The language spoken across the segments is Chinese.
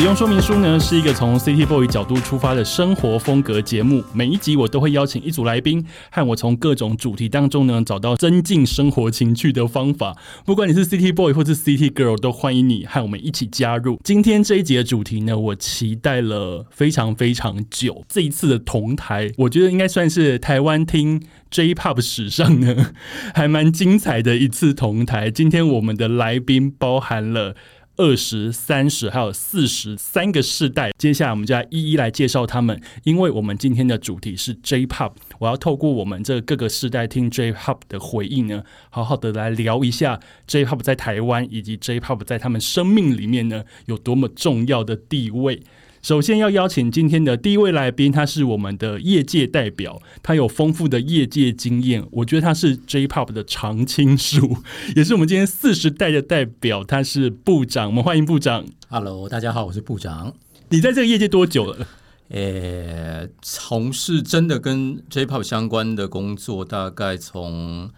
使用说明书呢，是一个从 City Boy 角度出发的生活风格节目。每一集我都会邀请一组来宾，和我从各种主题当中呢，找到增进生活情趣的方法。不管你是 City Boy 或是 City Girl，都欢迎你和我们一起加入。今天这一集的主题呢，我期待了非常非常久。这一次的同台，我觉得应该算是台湾听 J-Pop 史上呢，还蛮精彩的一次同台。今天我们的来宾包含了。二十三十还有四十三个世代，接下来我们就要一一来介绍他们。因为我们今天的主题是 J-Pop，我要透过我们这各个世代听 J-Pop 的回应呢，好好的来聊一下 J-Pop 在台湾以及 J-Pop 在他们生命里面呢有多么重要的地位。首先要邀请今天的第一位来宾，他是我们的业界代表，他有丰富的业界经验，我觉得他是 J-Pop 的常青树，也是我们今天四十代的代表，他是部长，我们欢迎部长。Hello，大家好，我是部长。你在这个业界多久了？呃，从事真的跟 J-pop 相关的工作，大概从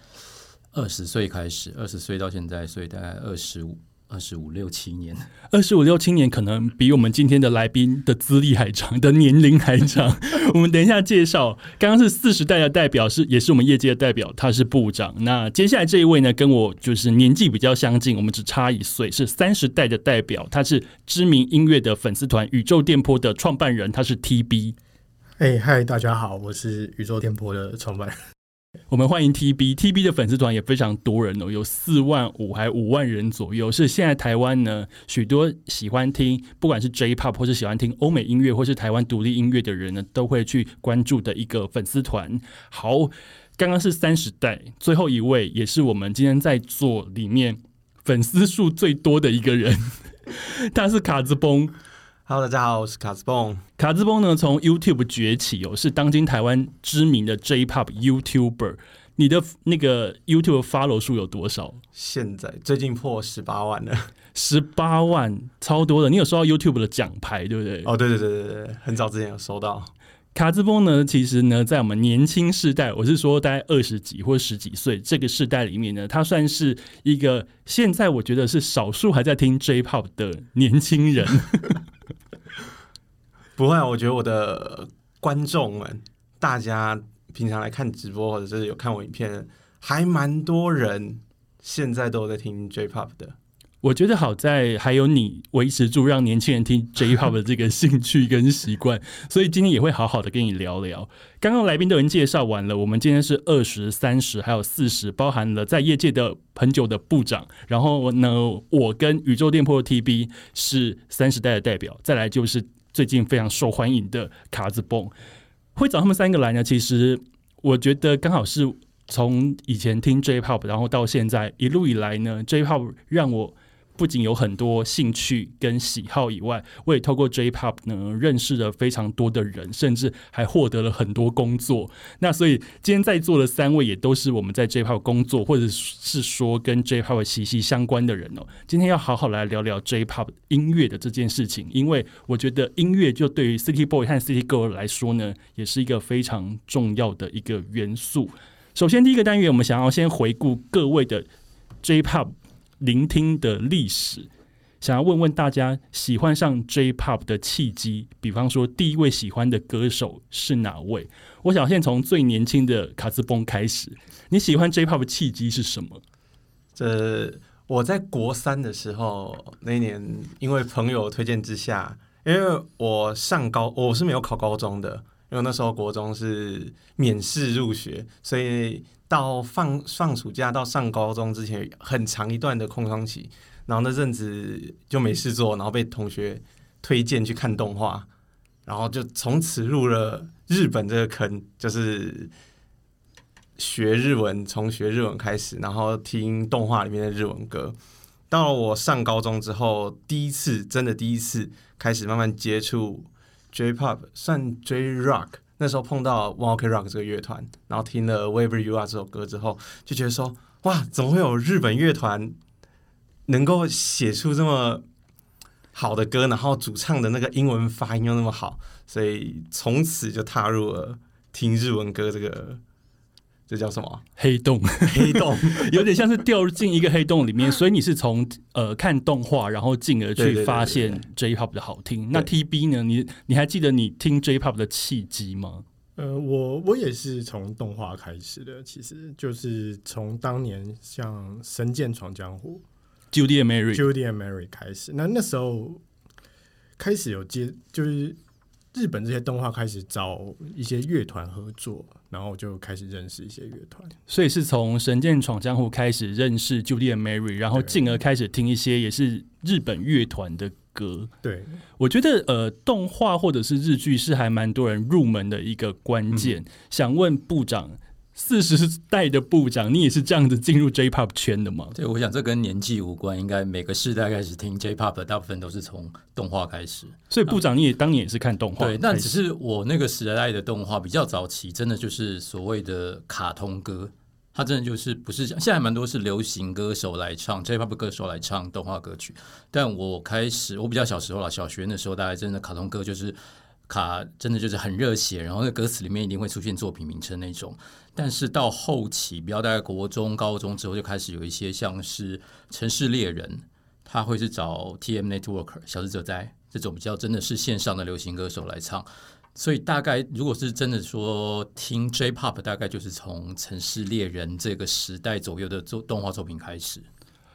二十岁开始，二十岁到现在，所以大概二十五、二十五六七年。二十五六七年可能比我们今天的来宾的资历还长，的年龄还长。我们等一下介绍，刚刚是四十代的代表，是也是我们业界的代表，他是部长。那接下来这一位呢，跟我就是年纪比较相近，我们只差一岁，是三十代的代表，他是知名音乐的粉丝团宇宙电波的创办人，他是 TB。哎嗨，大家好，我是宇宙电波的创办人。我们欢迎 TB，TB 的粉丝团也非常多人哦，有四万五还五万人左右，是现在台湾呢许多喜欢听不管是 J-pop 或是喜欢听欧美音乐或是台湾独立音乐的人呢，都会去关注的一个粉丝团。好，刚刚是三十代，最后一位也是我们今天在座里面粉丝数最多的一个人，他是卡兹崩。Hello，大家好，我是卡斯蹦。卡兹蹦呢，从 YouTube 崛起哦，是当今台湾知名的 J-pop YouTuber。你的那个 YouTube follow 数有多少？现在最近破十八万了。十八万，超多的。你有收到 YouTube 的奖牌，对不对？哦，对对对对对，很早之前有收到。卡兹崩呢，其实呢，在我们年轻世代，我是说大概二十几或十几岁这个世代里面呢，他算是一个现在我觉得是少数还在听 J-pop 的年轻人。不会，我觉得我的观众们，大家平常来看直播或者是有看我影片，还蛮多人现在都在听 J-pop 的。我觉得好在还有你维持住让年轻人听 J-pop 的这个兴趣跟习惯，所以今天也会好好的跟你聊聊。刚刚来宾都已经介绍完了，我们今天是二十三十还有四十，包含了在业界的很久的部长，然后呢，我跟宇宙店铺的 TB 是三十代的代表，再来就是最近非常受欢迎的卡子蹦。会找他们三个来呢，其实我觉得刚好是从以前听 J-pop，然后到现在一路以来呢，J-pop 让我。不仅有很多兴趣跟喜好以外，我也透过 J-pop 呢认识了非常多的人，甚至还获得了很多工作。那所以今天在座的三位也都是我们在 J-pop 工作，或者是说跟 J-pop 息息相关的人哦。今天要好好来聊聊 J-pop 音乐的这件事情，因为我觉得音乐就对于 City Boy 和 City Girl 来说呢，也是一个非常重要的一个元素。首先，第一个单元我们想要先回顾各位的 J-pop。聆听的历史，想要问问大家喜欢上 J-pop 的契机，比方说第一位喜欢的歌手是哪位？我想先从最年轻的卡兹崩开始，你喜欢 J-pop 的契机是什么？这我在国三的时候，那一年因为朋友推荐之下，因为我上高我是没有考高中的，因为那时候国中是免试入学，所以。到放放暑假到上高中之前，很长一段的空窗期，然后那阵子就没事做，然后被同学推荐去看动画，然后就从此入了日本这个坑，就是学日文，从学日文开始，然后听动画里面的日文歌。到了我上高中之后，第一次真的第一次开始慢慢接触 J-pop，算 J-rock。那时候碰到 One Ok Rock 这个乐团，然后听了 Wherever You Are 这首歌之后，就觉得说哇，怎么会有日本乐团能够写出这么好的歌，然后主唱的那个英文发音又那么好，所以从此就踏入了听日文歌这个。这叫什么？黑洞，黑洞，有点像是掉进一个黑洞里面。所以你是从呃看动画，然后进而去发现 J-pop 的好听。那 T.B 呢？你你还记得你听 J-pop 的契机吗？呃，我我也是从动画开始的，其实就是从当年像《神剑闯江湖》Judy and Mary，Judy and Mary 开始。那那时候开始有接，就是日本这些动画开始找一些乐团合作。然后就开始认识一些乐团，所以是从《神剑闯江湖》开始认识 Judy and Mary，然后进而开始听一些也是日本乐团的歌。对，我觉得呃，动画或者是日剧是还蛮多人入门的一个关键。想问部长。四十代的部长，你也是这样子进入 J-pop 圈的吗？对，我想这跟年纪无关，应该每个世代开始听 J-pop，大部分都是从动画开始。所以部长你也当年也是看动画，对，但只是我那个时代的动画比较早期，真的就是所谓的卡通歌，它真的就是不是现在蛮多是流行歌手来唱 J-pop 歌手来唱动画歌曲，但我开始我比较小时候了，小学那时候，大概真的卡通歌就是卡，真的就是很热血，然后那歌词里面一定会出现作品名称那种。但是到后期，比较大概国中、高中之后，就开始有一些像是《城市猎人》，他会是找 T.M. Network、小智者在这种比较真的是线上的流行歌手来唱。所以大概如果是真的说听 J-Pop，大概就是从《城市猎人》这个时代左右的作动画作品开始。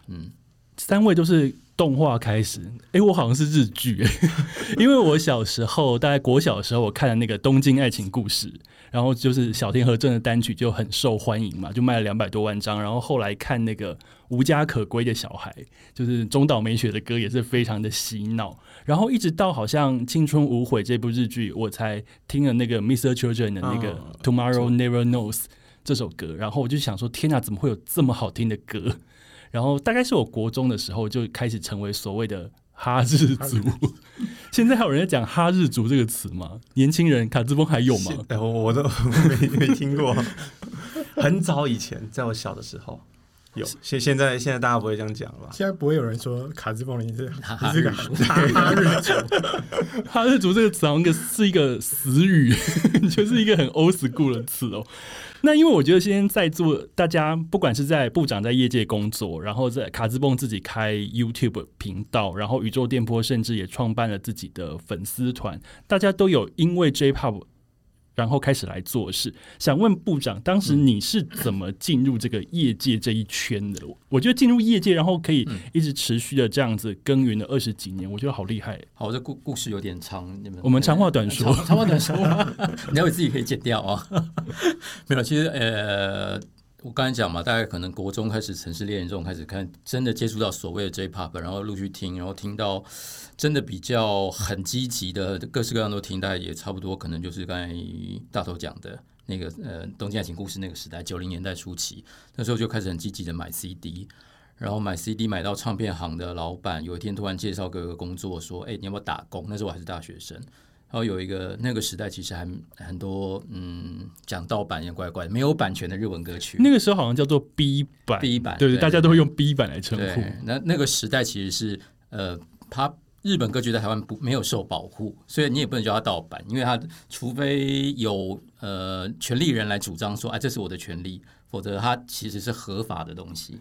嗯，三位都是动画开始。哎，我好像是日剧，因为我小时候大概国小的时候，我看了那个《东京爱情故事》。然后就是小天和正的单曲就很受欢迎嘛，就卖了两百多万张。然后后来看那个无家可归的小孩，就是中岛美雪的歌也是非常的洗脑。然后一直到好像青春无悔这部日剧，我才听了那个 Mr. Children 的那个 Tomorrow Never Knows 这首歌。然后我就想说，天哪，怎么会有这么好听的歌？然后大概是我国中的时候就开始成为所谓的。哈日族，现在还有人在讲哈日族这个词吗？年轻人卡兹风还有吗？哎，我我都 没没听过。很早以前，在我小的时候有，现现在现在大家不会这样讲了吧。现在不会有人说卡兹风，你是你是个哈日族。哈日族这个词好像是一个死语，就是一个很 old school 的词哦。那因为我觉得现在在座大家，不管是在部长在业界工作，然后在卡兹蹦自己开 YouTube 频道，然后宇宙电波甚至也创办了自己的粉丝团，大家都有因为 J-Pop。然后开始来做事，想问部长，当时你是怎么进入这个业界这一圈的？我觉得进入业界，然后可以一直持续的这样子耕耘了二十几年，我觉得好厉害。好，这故故事有点长，你们我们长话短说，长话短说，你要为自己可以剪掉啊。没有，其实呃。我刚才讲嘛，大概可能国中开始《城市猎人》这种开始看，真的接触到所谓的 J-Pop，然后陆续听，然后听到真的比较很积极的，各式各样都听，大概也差不多，可能就是刚才大头讲的那个呃《东京爱情故事》那个时代，九零年代初期，那时候就开始很积极的买 CD，然后买 CD 买到唱片行的老板有一天突然介绍给我个工作，说：“哎，你要不要打工？”那时候我还是大学生。然后有一个那个时代，其实还很多，嗯，讲盗版也怪怪的，没有版权的日文歌曲。那个时候好像叫做 B 版，B 版，对对，大家都会用 B 版来称呼。那那个时代其实是，呃，他日本歌曲在台湾不没有受保护，所以你也不能叫他盗版，因为他除非有呃权利人来主张说，哎，这是我的权利，否则它其实是合法的东西。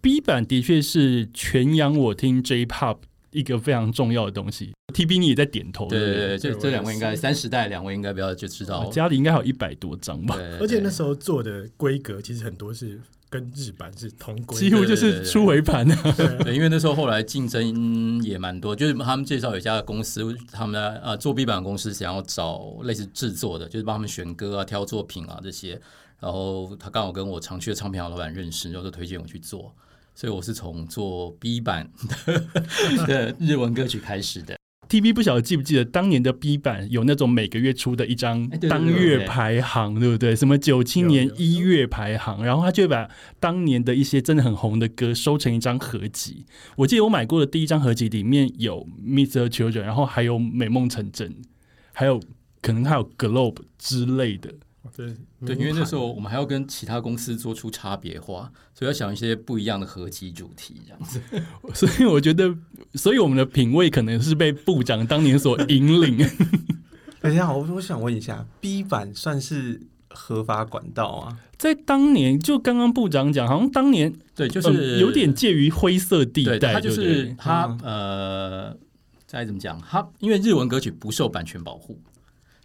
B 版的确是全洋我听 J-Pop。一个非常重要的东西，T B 你也在点头。对对对，这这两位应该三十代，两位应该比较就知道。家里应该有一百多张吧。而且那时候做的规格其实很多是跟日版是同规，几乎就是出回盘的。对，因为那时候后来竞争也蛮多，就是他们介绍有一家公司，他们的呃做 B 版公司想要找类似制作的，就是帮他们选歌啊、挑作品啊这些。然后他刚好跟我常去的唱片行老板认识，然后就推荐我去做。所以我是从做 B 版 的日文歌曲开始的。T V 不晓得记不记得当年的 B 版有那种每个月出的一张当月排行，对不对？什么九七年一月排行，然后他就把当年的一些真的很红的歌收成一张合集。我记得我买过的第一张合集里面有 Mr. Children，然后还有美梦成真，还有可能还有 Globe 之类的。对对，因为那时候我们还要跟其他公司做出差别化，所以要想一些不一样的合集主题这样子。所以我觉得，所以我们的品味可能是被部长当年所引领。等一下，我我想问一下，B 版算是合法管道啊？在当年，就刚刚部长讲，好像当年对，就呃是有点介于灰色地，带，它就是他嗯呃，再怎么讲？他因为日文歌曲不受版权保护，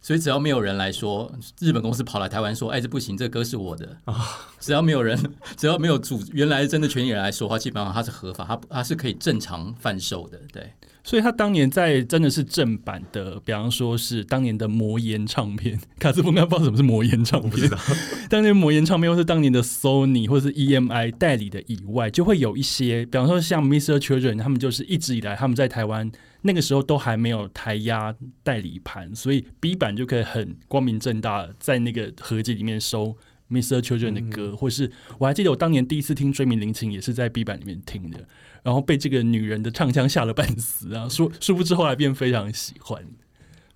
所以只要没有人来说，日本公司跑来台湾说：“哎，这不行，这歌是我的。”啊只要没有人，只要没有主原来真的权利人来说的话，基本上它是合法，它它是可以正常贩售的。对，所以他当年在真的是正版的，比方说是当年的魔岩唱片，卡斯风应该不知道什么是魔岩唱片，当年魔岩唱片或是当年的 Sony 或者是 EMI 代理的以外，就会有一些，比方说像 Mr. Children，他们就是一直以来他们在台湾那个时候都还没有台压代理盘，所以 B 版就可以很光明正大地在那个合集里面收 Mr. Children 的歌，或是我还记得我当年第一次听追名林檎也是在 B 版里面听的，然后被这个女人的唱腔吓了半死啊！殊殊不知后来变非常喜欢，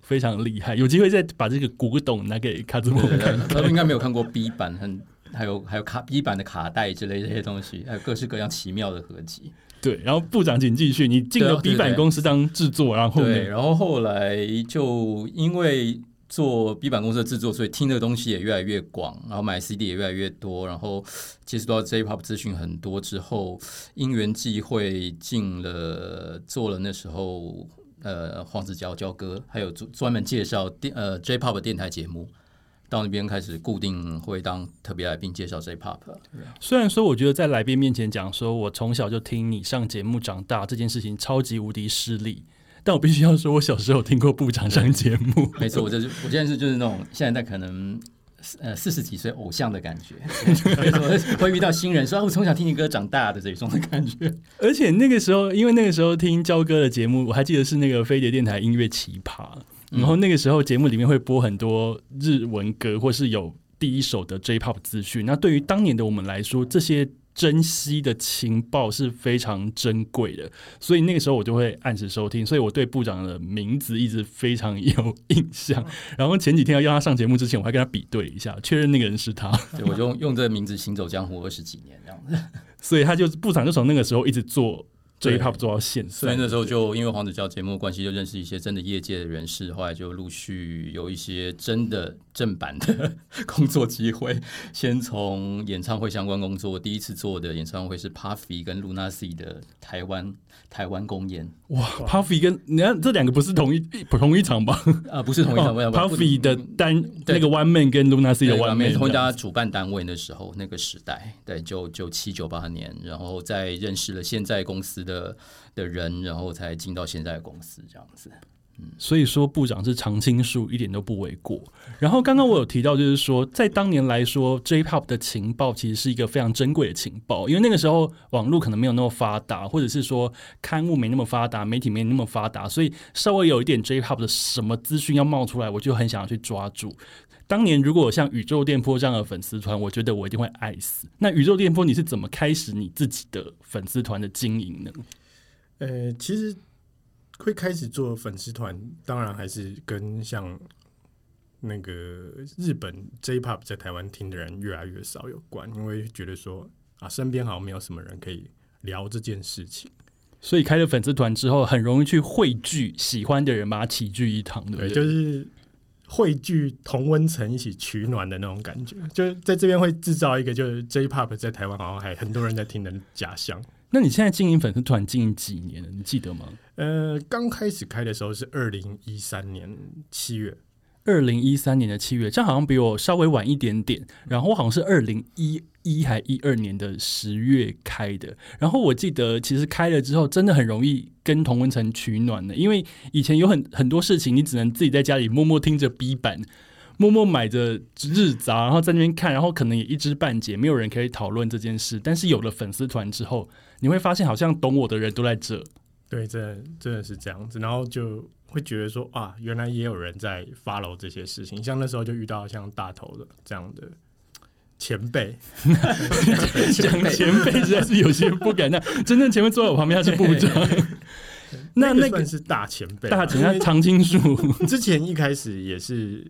非常厉害。有机会再把这个古董拿给卡兹莫看他们应该没有看过 B 版，很还有还有卡 B 版的卡带之类这些东西，还有各式各样奇妙的合集。对，然后部长请继续，你进了 B 版公司当制作，然后对，呢？然后后来就因为做 B 版公司的制作，所以听的东西也越来越广，然后买 CD 也越来越多，然后接触到 J-pop 资讯很多之后，因缘际会进了做了那时候呃黄子佼佼哥，还有专专门介绍电呃 J-pop 电台节目。到那边开始固定会当特别来宾介绍 J-pop，虽然说我觉得在来宾面前讲说我从小就听你上节目长大这件事情超级无敌失礼，但我必须要说，我小时候听过部长上节目。没错，我就是我现在是就是那种现在在可能呃四十几岁偶像的感觉，会会遇到新人说、啊、我从小听你歌长大的这种的感觉。而且那个时候，因为那个时候听焦哥的节目，我还记得是那个飞碟电台音乐奇葩，然后那个时候节目里面会播很多日文歌，或是有第一手的 J-pop 资讯。那对于当年的我们来说，这些珍惜的情报是非常珍贵的，所以那个时候我就会按时收听，所以我对部长的名字一直非常有印象。然后前几天要邀他上节目之前，我还跟他比对一下，确认那个人是他，对，我就用用这个名字行走江湖二十几年这样子。所以他就部长就从那个时候一直做对 J-pop 做到现在。所以那时候就因为黄子佼节目关系，就认识一些真的业界的人士，后来就陆续有一些真的正版的工作机会。先从演唱会相关工作，第一次做的演唱会是 Puffy 跟 Luna C 的台湾台湾公演，哇，Puffy 跟你看这两个不是同一同一场吧？啊，不是同一场，Puffy 的单那个 One Man 跟 Luna C 的 One Man 同一家主办单位的时候那个时代，对，就九七九八年，然后再认识了现在公司的的人，然后才进到现在的公司这样子。所以说部长是常青树，一点都不为过。然后刚刚我有提到，就是说在当年来说，J-pop 的情报其实是一个非常珍贵的情报，因为那个时候网络可能没有那么发达，或者是说刊物没那么发达，媒体没那么发达，所以稍微有一点 J-pop 的什么资讯要冒出来，我就很想要去抓住。当年如果像宇宙电波这样的粉丝团，我觉得我一定会爱死。那宇宙电波你是怎么开始你自己的粉丝团的经营呢？呃，其实会开始做粉丝团，当然还是跟像那个日本 J-pop 在台湾听的人越来越少有关，因为觉得说啊，身边好像没有什么人可以聊这件事情。所以开了粉丝团之后，很容易去汇聚喜欢的人，把它齐聚一堂，对不对，对？就是汇聚同温层一起取暖的那种感觉，就是在这边会制造一个就是 J-pop 在台湾好像还很多人在听的假象。那你现在经营粉丝团经营几年了？你记得吗？呃，刚开始开的时候是二零一三年七月，二零一三年的七月，这样好像比我稍微晚一点点。然后我好像是二零一一还一二年的十月开的。然后我记得，其实开了之后，真的很容易跟同温层取暖的，因为以前有很很多事情，你只能自己在家里默默听着 B 版。默默买着日杂，然后在那边看，然后可能也一知半解，没有人可以讨论这件事。但是有了粉丝团之后，你会发现好像懂我的人都在这。对，真的真的是这样子，然后就会觉得说啊，原来也有人在 follow 这些事情，像那时候就遇到像大头的这样的前辈，讲前辈实在是有些不敢。那真正前面坐在我旁边他是部长，那那个算是大前辈啊，大前他因为常青树，之前一开始也是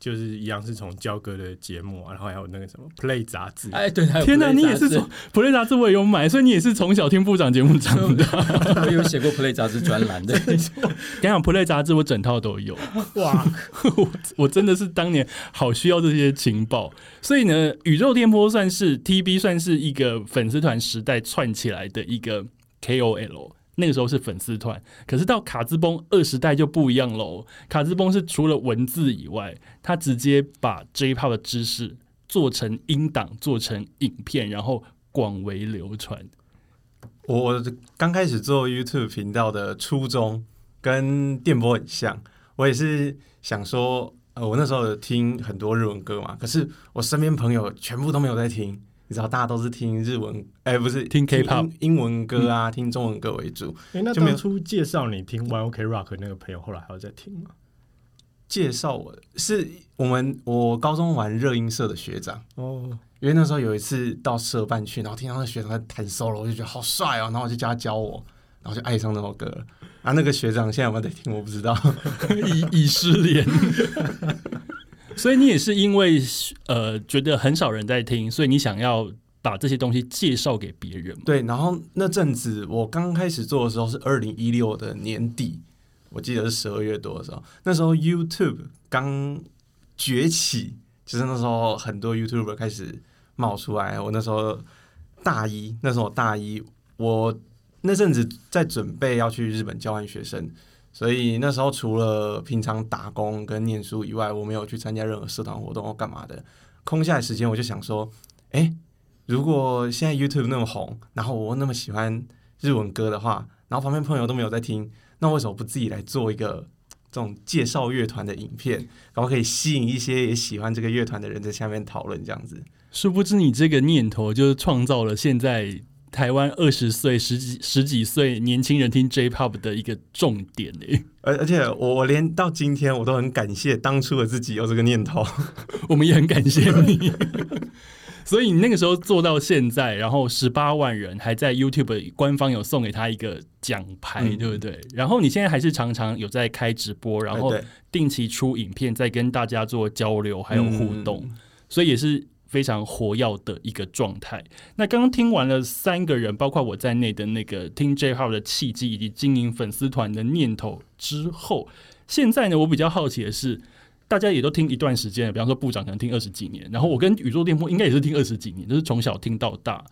就是一样是从焦哥的节目啊，然后还有那个什么 Play 杂志，哎，对，还有天哪，你也是从 Play 杂志我也有买，所以你也是从小听部长节目长大。我有写过 Play 杂志专栏的，跟你讲普雷杂志我整套都有，哇，我 我真的是当年好需要这些情报，所以呢，宇宙电波算是 TB 算是一个粉丝团时代串起来的一个 KOL。那个时候是粉丝团，可是到卡兹崩二时代就不一样喽。卡兹崩是除了文字以外，他直接把 J-Pop 的知识做成音档，做成影片，然后广为流传。我刚开始做 YouTube 频道的初衷跟电波很像，我也是想说，呃，我那时候听很多日文歌嘛，可是我身边朋友全部都没有在听，你知道，大家都是听日文，哎、不是听 K-pop 英英文歌啊，听中文歌为主。哎、那就没有当初介绍你听 One OK Rock 那个朋友，后来还有在听吗？介绍我是我们我高中玩热音社的学长，哦，因为那时候有一次到社办去，然后听到那学长在弹 solo，我就觉得好帅哦，然后我就叫他教我，然后就爱上那首歌了。啊，那个学长现在有没有在听？我不知道。已已失联。所以你也是因为呃觉得很少人在听，所以你想要把这些东西介绍给别人？对，然后那阵子我刚开始做的时候是二零一六的年底，我记得是十二月多的时候，那时候 YouTube 刚崛起，就是那时候很多 YouTuber 开始冒出来。我那时候大一，那时候我大一，我那阵子在准备要去日本交换学生，所以那时候除了平常打工跟念书以外，我没有去参加任何社团活动或干嘛的。空下来时间，我就想说，哎、如果现在 YouTube 那么红，然后我那么喜欢日文歌的话，然后旁边朋友都没有在听，那为什么不自己来做一个这种介绍乐团的影片，然后可以吸引一些也喜欢这个乐团的人在下面讨论这样子？殊不知你这个念头就是创造了现在台湾二十岁、十几十几岁年轻人听 J-Pop 的一个重点诶。而而且我我连到今天我都很感谢当初的自己有这个念头。我们也很感谢你。所以你那个时候做到现在，然后十八万人还在 YouTube 官方有送给他一个奖牌，嗯对不对？然后你现在还是常常有在开直播，然后定期出影片，在跟大家做交流还有互动，嗯所以也是非常活跃的一个状态。那刚刚听完了三个人，包括我在内的那个听 J 号的契机以及经营粉丝团的念头之后，现在呢，我比较好奇的是。大家也都听一段时间了，比方说部长可能听二十几年，然后我跟宇宙电波应该也是听二十几年，就是从小听到大。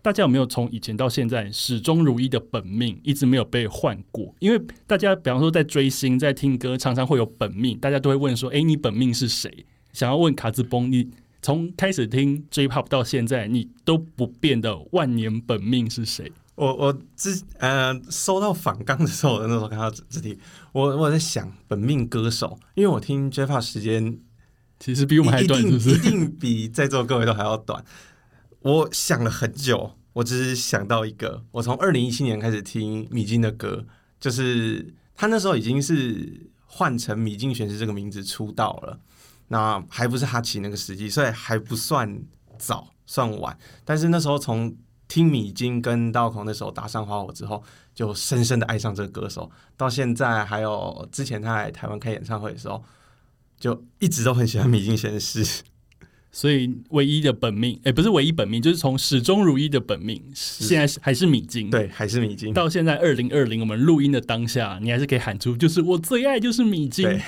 大家有没有从以前到现在始终如一的本命，一直没有被换过？因为大家比方说在追星、在听歌，常常会有本命，大家都会问说：“诶，你本命是谁？”想要问卡兹崩，你从开始听 J-Pop 到现在，你都不变的万年本命是谁？我我之呃收到反纲的时候，我那时候看到这这题，我我在想本命歌手，因为我听 J-Pop 时间其实比我们还短，是不是？一定比在座各位都还要短。我想了很久，我只是想到一个，我从二零一七年开始听米津的歌，就是他那时候已经是换成米津玄师这个名字出道了，那还不是哈奇那个时机，所以还不算早，算晚。但是那时候从听米津跟道孔那首《打上花火》之后，就深深的爱上这个歌手，到现在还有之前他来台湾开演唱会的时候，就一直都很喜欢米津先师。所以唯一的本命，诶，不是唯一本命，就是从始终如一的本命，现在是还是米津。对，还是米津。到现在二零二零，我们录音的当下，你还是可以喊出，就是我最爱就是米津对。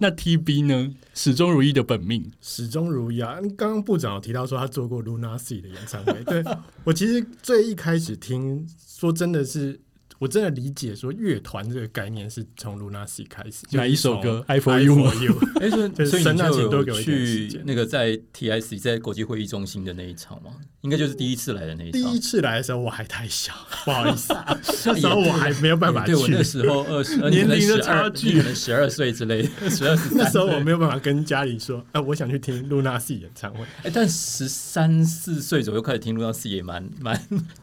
那 TB 呢？始终如一的本命，始终如一啊！刚刚部长有提到说他做过 Luna C 的演唱会，对我其实最一开始听，说真的是，我真的理解说乐团这个概念是从 Luna C 开始。哪一首歌？I I for for you you 吗哎，所以 你就去那个在 TIC 在国际会议中心的那一场吗？应该就是第一次来的那一场第一。次来的时候我还太小，不好意思，那时候我还没有办法对我那去。时候二十 年龄的差距可能十二岁之类的，十二那时候我没有办法跟家里说，哎、我想去听露娜 C 演唱会。哎，但十三四岁左右开始听录到 C 也蛮蛮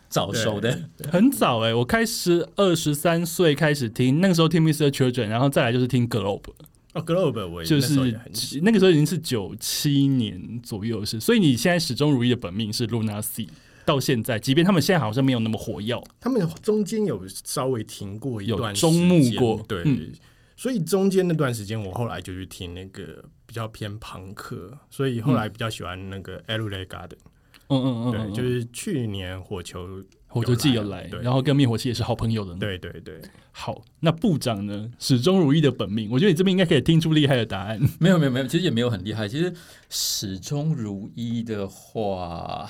早熟的。很早欸，我开始二十三岁开始听，那个时候听 Mr. Children，然后再来就是听 Globe，哦，Globe 我也就是那个时候已经是九七年左右的事，所以你现在始终如一的本命是 Luna C，到现在，即便他们现在好像没有那么火药，他们中间有稍微停过一有段中目时间过对，嗯所以中间那段时间我后来就去听那个比较偏朋克，所以后来比较喜欢那个 l a Garden。嗯嗯嗯，对，嗯就是去年火球，火球季有来，对然后跟灭火器也是好朋友的。，对对对，好，那部长呢？始终如一的本命，我觉得你这边应该可以听出厉害的答案。没有没有没有，其实也没有很厉害。其实始终如一的话，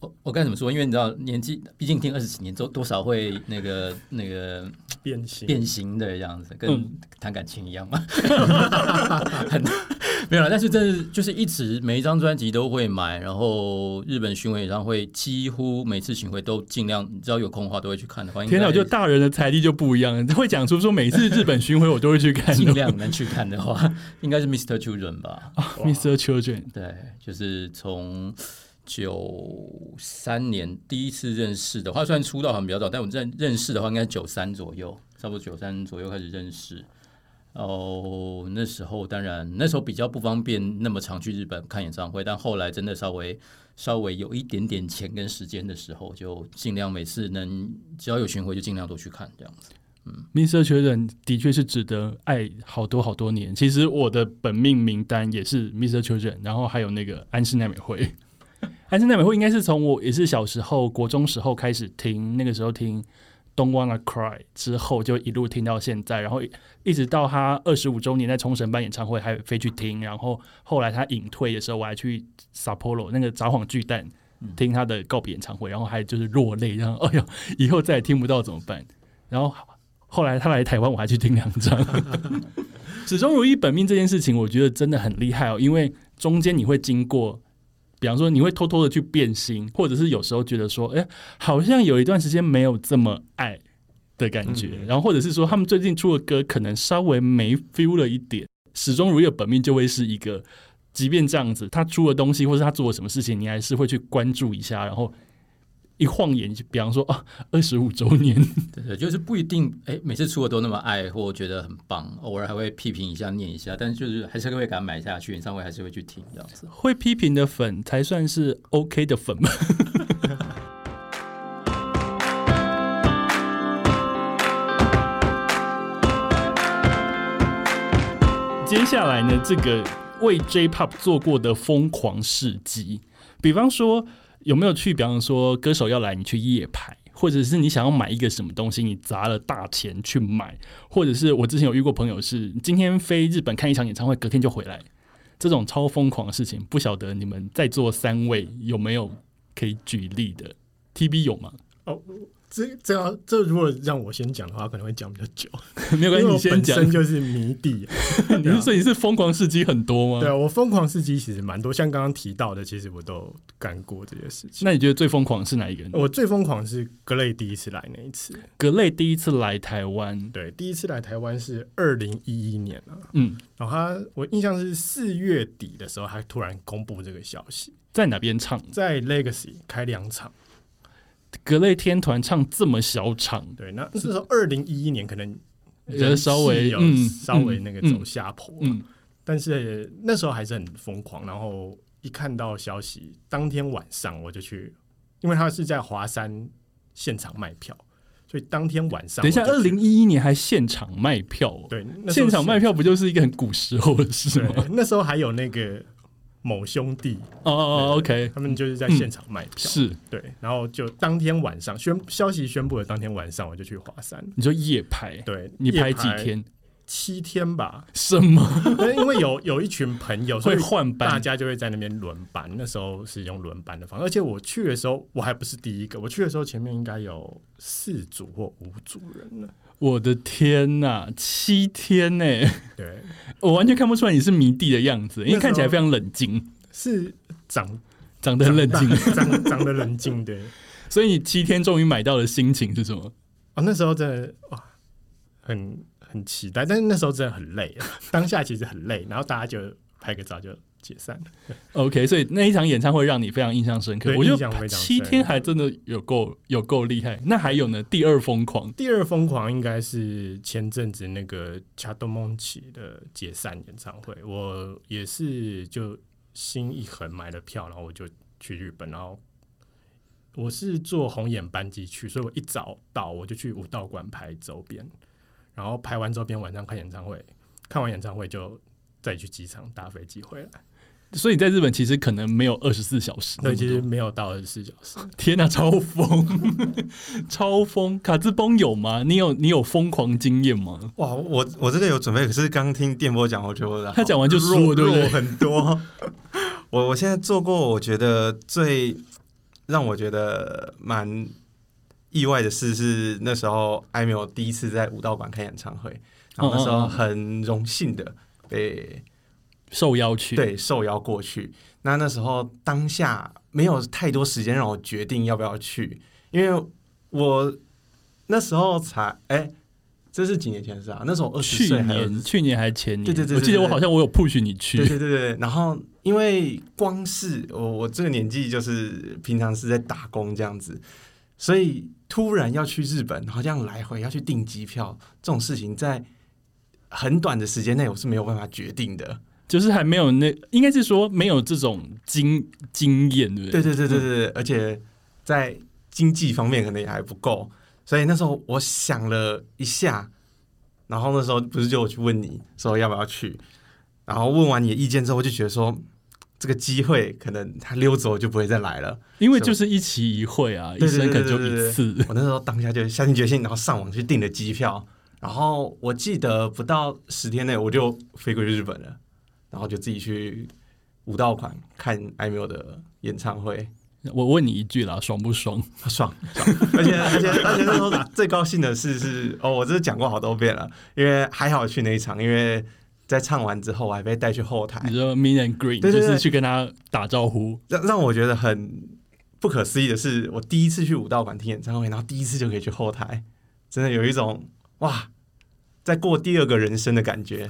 我我该怎么说？因为你知道年纪，毕竟听二十几年，多多少会那个那个变形变形的样子，跟嗯谈感情一样嘛。很没有了，但是真是就是一直每一张专辑都会买，然后日本巡回演唱会几乎每次巡回都尽量，只要有空的话都会去看的话。天哪，我觉得大人的财力就不一样，会讲出说每次日本巡回我都会去看尽的。量能去看的话，应该是 Mr. Children 吧。Mr. Children，对，就是从九三年第一次认识的话，虽然出道好像比较早，但我认认识的话，应该九三左右，差不多九三左右开始认识。哦，那时候当然那时候比较不方便那么常去日本看演唱会，但后来真的稍微稍微有一点点钱跟时间的时候，就尽量每次能只要有巡回就尽量都去看这样子。嗯 Mr. Children 的确是值得爱好多好多年。其实我的本命名单也是 Mr. Children，然后还有那个安室奈美惠。安室奈美惠应该是从我也是小时候国中时候开始听，那个时候听 Don't Wanna Cry 之后，就一路听到现在，然后一直到他二十五周年在冲绳办演唱会，还飞去听，然后后来他隐退的时候，我还去 Sapporo 那个札幌巨蛋听他的告别演唱会，然后还就是落泪，然后 哎呦，以后再也听不到怎么办？然后后来他来台湾，我还去听两张。始终如一本命这件事情，我觉得真的很厉害哦，因为中间你会经过，比方说你会偷偷的去变心，或者是有时候觉得说，哎，好像有一段时间没有这么爱的感觉，然后或者是说他们最近出的歌可能稍微没 feel 了一点。始终如一的本命就会是一个，即便这样子，他出的东西或是他做了什么事情，你还是会去关注一下，然后一晃眼，比方说啊，二十五周年，对对，就是不一定哎，每次出的都那么爱或觉得很棒，偶尔还会批评一下、念一下，但是就是还是会给他买下去，演唱会还是会去听这样子。会批评的粉才算是 OK 的粉吗？接下来呢，这个为 J-Pop 做过的疯狂事迹，比方说有没有去，比方说歌手要来，你去夜排，或者是你想要买一个什么东西，你砸了大钱去买，或者是我之前有遇过朋友是今天飞日本看一场演唱会，隔天就回来，这种超疯狂的事情，不晓得你们在座三位有没有可以举例的？TB 有吗？哦，这这样这如果让我先讲的话，可能会讲比较久，没有关系，你先讲。身就是迷弟。你是说你是疯狂事迹很多吗？对啊，我疯狂事迹其实蛮多，像刚刚提到的，其实我都有干过这些事情。那你觉得最疯狂是哪一个？我最疯狂是格雷第一次来那一次，格雷第一次来台湾，对，第一次来台湾是二零一一年啊，嗯，然后他我印象是四月底的时候，他突然公布这个消息，在哪边唱？在 Legacy 开两场，格雷天团唱这么小场，对，那那时候二零一一年可能人稍微有嗯稍微那个嗯走下坡，嗯，但是那时候还是很疯狂。然后一看到消息，当天晚上我就去，因为他是在华山现场卖票，所以当天晚上等一下，二零一一年还现场卖票哦，对现场卖票不就是一个很古时候的事吗？那时候还有那个某兄弟，哦哦哦，OK，他们就是在现场卖票，是对，然后就当天晚上宣消息宣布的当天晚上，我就去华山，你说夜排，对你拍几天？七天吧，什么 因为有有一群朋友，所 会以换班？大家就会在那边轮班。那时候是用轮班的方式，而且我去的时候，我还不是第一个，我去的时候前面应该有四组或五组人了。我的天呐，七天呢！对，我完全看不出来你是迷弟的样子，因为看起来非常冷静，是长长得很冷静。长长得冷静的。所以你七天终于买到的心情是什么？哦，那时候真的哇，很很期待，但是那时候真的很累啊，当下其实很累，然后大家就拍个照就解散了。OK，所以那一场演唱会让你非常印象深刻。我觉对印象得非常深七天还真的有够有够厉害。那还有呢？第二疯狂，第二疯狂应该是前阵子那个卡多蒙奇的解散演唱会，我也是就心一横买了票，然后我就去日本，然后我是坐红眼班机去，所以我一早到我就去武道馆拍周边，然后拍完周边晚上看演唱会，看完演唱会就再去机场搭飞机回来。所以你在日本其实可能没有二十四小时那对，其实没有到二十四小时。天哪、超疯，超疯！卡兹崩有吗？你有你有疯狂经验吗？哇，我我这个有准备，可是刚听电波讲，我觉得他讲完就输了弱对不对弱很多。我我现在做过，我觉得最让我觉得蛮意外的事是，那时候艾米尔第一次在武道馆开演唱会，然后那时候很荣幸的被受邀去，，对受邀过去。那那时候当下没有太多时间让我决定要不要去，因为我那时候才哎、这是几年前的事啊？那时候我二十去岁还有年去年还是前年？对对对对我记得我好像我有 push 你去，对对对对，然后因为光是我我这个年纪，就是平常是在打工这样子，所以突然要去日本，然后这样来回要去订机票，这种事情在很短的时间内我是没有办法决定的。就是还没有那，应该是说没有这种经经验，对不对？对对对对而且在经济方面可能也还不够，所以那时候我想了一下，然后那时候不是就我去问你说要不要去，然后问完你的意见之后，我就觉得说这个机会可能他溜走就不会再来了。因为就是一期一会啊，一生可能就一次。我那时候当下就下定决心，然后上网去订了机票，然后我记得不到十天内我就飞过去日本了，然后就自己去武道馆看艾米尔的演唱会。我问你一句啦，爽不爽？爽爽，而且而且而且那时候最高兴的事是哦，我这讲过好多遍了，因为还好去那一场，因为在唱完之后我还被带去后台你，说 Mean and Green 对对对就是去跟他打招呼，让让我觉得很不可思议的是，我第一次去武道馆听演唱会，然后第一次就可以去后台，真的有一种哇，在过第二个人生的感觉。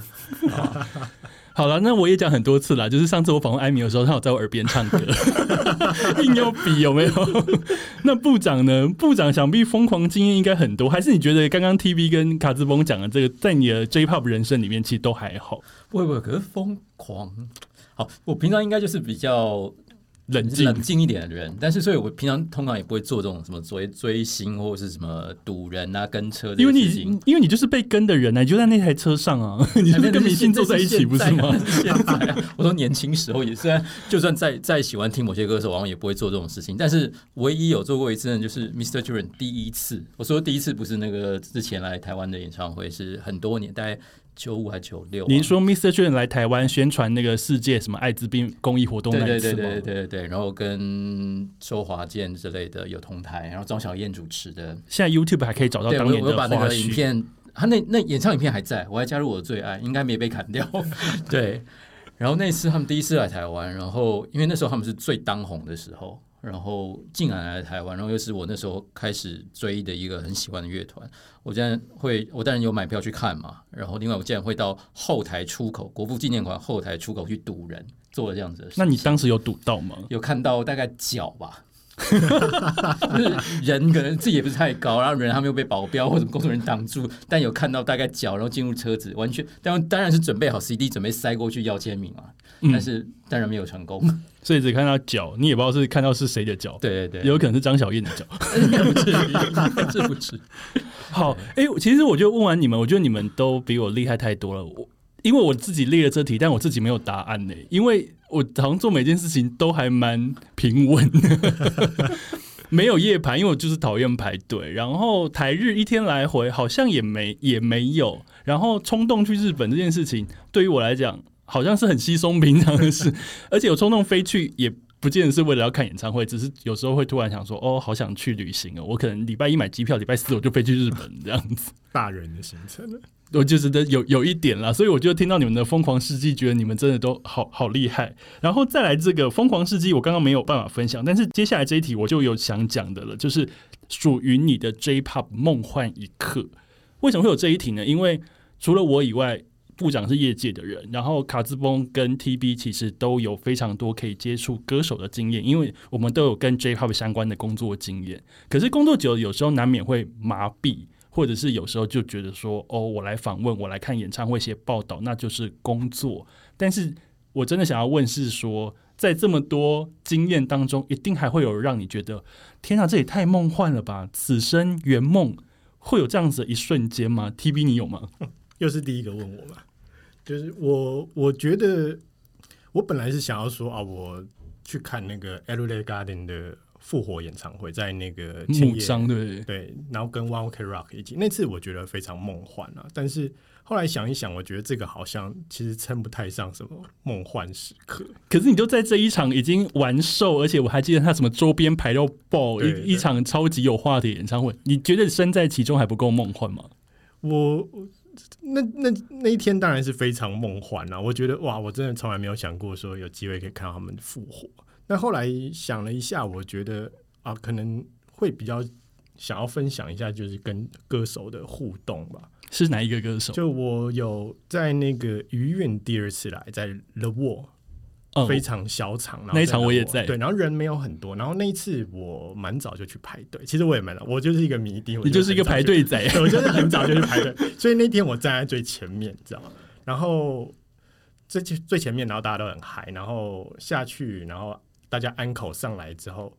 啊 好了，那我也讲很多次了，就是上次我访问艾米的时候，他有在我耳边唱歌，硬要比有没有？那部长呢？部长想必疯狂经验应该很多，还是你觉得刚刚 TV 跟卡兹翁讲的这个，在你的 J-pop 人生里面其实都还好，不会不会，可是疯狂。好，我平常应该就是比较冷静冷静一点的人，但是所以我平常通常也不会做这种什么所谓追星或者是什么堵人啊、跟车这因为你。因为你就是被跟的人啊，你就在那台车上啊，你就是跟明星坐在一起，不是吗？那是现在啊，我说年轻时候也虽然就算再再喜欢听某些歌手，往往也不会做这种事情。但是唯一有做过一次呢，就是 Mr. Jordan 第一次。我说第一次不是那个之前来台湾的演唱会，是很多年，大概九五还九六、啊。你说 Mr. Jun 来台湾宣传那个世界什么艾滋病公益活动对对对那一次吗？对对对对，然后跟周华健之类的有同台，然后张小燕主持的。现在 YouTube 还可以找到对，当年的我把那花个影絮。片，他那那演唱影片还在，我还加入我的最爱，应该没被砍掉。对，然后那次他们第一次来台湾，然后因为那时候他们是最当红的时候，然后竟然来台湾，然后又是我那时候开始追的一个很喜欢的乐团，我竟然会，我当然有买票去看嘛，然后另外我竟然会到后台出口国父纪念馆后台出口去堵人，做了这样子的事。那你当时有堵到吗？有看到大概脚吧。就是人可能自己也不是太高，然后人他们又被保镖或者工作人员挡住，但有看到大概脚，然后进入车子，完全当然当然是准备好 CD 准备塞过去要签名嘛，嗯但是当然没有成功。所以只看到脚，你也不知道是看到是谁的脚，对对对，有可能是张小燕的脚。不至于，应该是不至于。好，哎、其实我觉得问完你们，我觉得你们都比我厉害太多了。我因为我自己列了这题，但我自己没有答案呢、因为我好像做每件事情都还蛮平稳的，没有夜排，因为我就是讨厌排队。然后台日一天来回好像也没也没有，然后冲动去日本这件事情，对于我来讲好像是很稀松平常的事，而且有冲动飞去也。不见得是为了要看演唱会，只是有时候会突然想说，哦，好想去旅行哦。我可能礼拜一买机票，礼拜四我就飞去日本这样子。大人的行程了。我就觉得有有一点啦，所以我就听到你们的疯狂事迹，觉得你们真的都好好厉害。然后再来这个疯狂事迹，我刚刚没有办法分享，但是接下来这一题我就有想讲的了，就是属于你的 J-pop 梦幻一刻。为什么会有这一题呢？因为除了我以外，部长是业界的人，然后卡兹崩跟 TB 其实都有非常多可以接触歌手的经验，因为我们都有跟 J-pop 相关的工作经验。可是工作久，有时候难免会麻痹。或者是有时候就觉得说，哦，我来访问，我来看演唱会、写报道，那就是工作。但是我真的想要问是说，在这么多经验当中，一定还会有让你觉得，天啊，这也太梦幻了吧！此生圆梦，会有这样子的一瞬间吗？T B 你有吗？又是第一个问我嘛？就是我我觉得我本来是想要说啊，我去看那个 LA Garden 的复活演唱会，在那个木商对不对？对，然后跟 One Ok Rock 一起，那次我觉得非常梦幻啊。但是后来想一想，我觉得这个好像其实称不太上什么梦幻时刻。可是你就在这一场已经完售，而且我还记得他什么周边排到爆，一一场超级有话题的演唱会，你觉得身在其中还不够梦幻吗？我我那那那一天当然是非常梦幻啊！我觉得哇，我真的从来没有想过说有机会可以看到他们复活。那后来想了一下，我觉得啊，可能会比较想要分享一下，就是跟歌手的互动吧。是哪一个歌手？就我有在那个余韵第二次来，在 The Wall。嗯非常小场，然后那一场我也在对，然后人没有很多，然后那一次我蛮早就去排队，其实我也蛮早，我就是一个迷弟，我你就是一个排队仔。我就是很早就去排队，所以那天我站在最前面，知道吗？然后最最前面，然后大家都很嗨，然后下去，然后大家安口上来之后，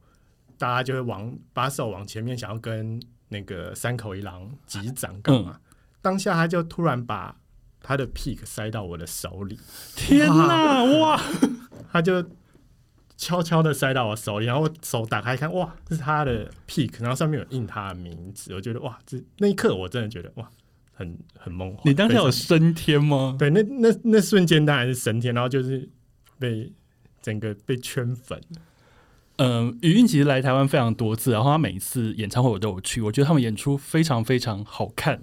大家就会往把手往前面，想要跟那个三口一郎击掌干嘛？当下他就突然把他的 pick 塞到我的手里，天哪，哇！他就悄悄的塞到我手里，然后我手打开看，哇，这是他的 pick，然后上面有印他的名字，我觉得哇，这那一刻我真的觉得哇，很很梦幻。你当时有升天吗？对那那那瞬间当然是升天，然后就是被整个被圈粉。嗯，余韵其实来台湾非常多次，然后他每一次演唱会我都有去，我觉得他们演出非常非常好看，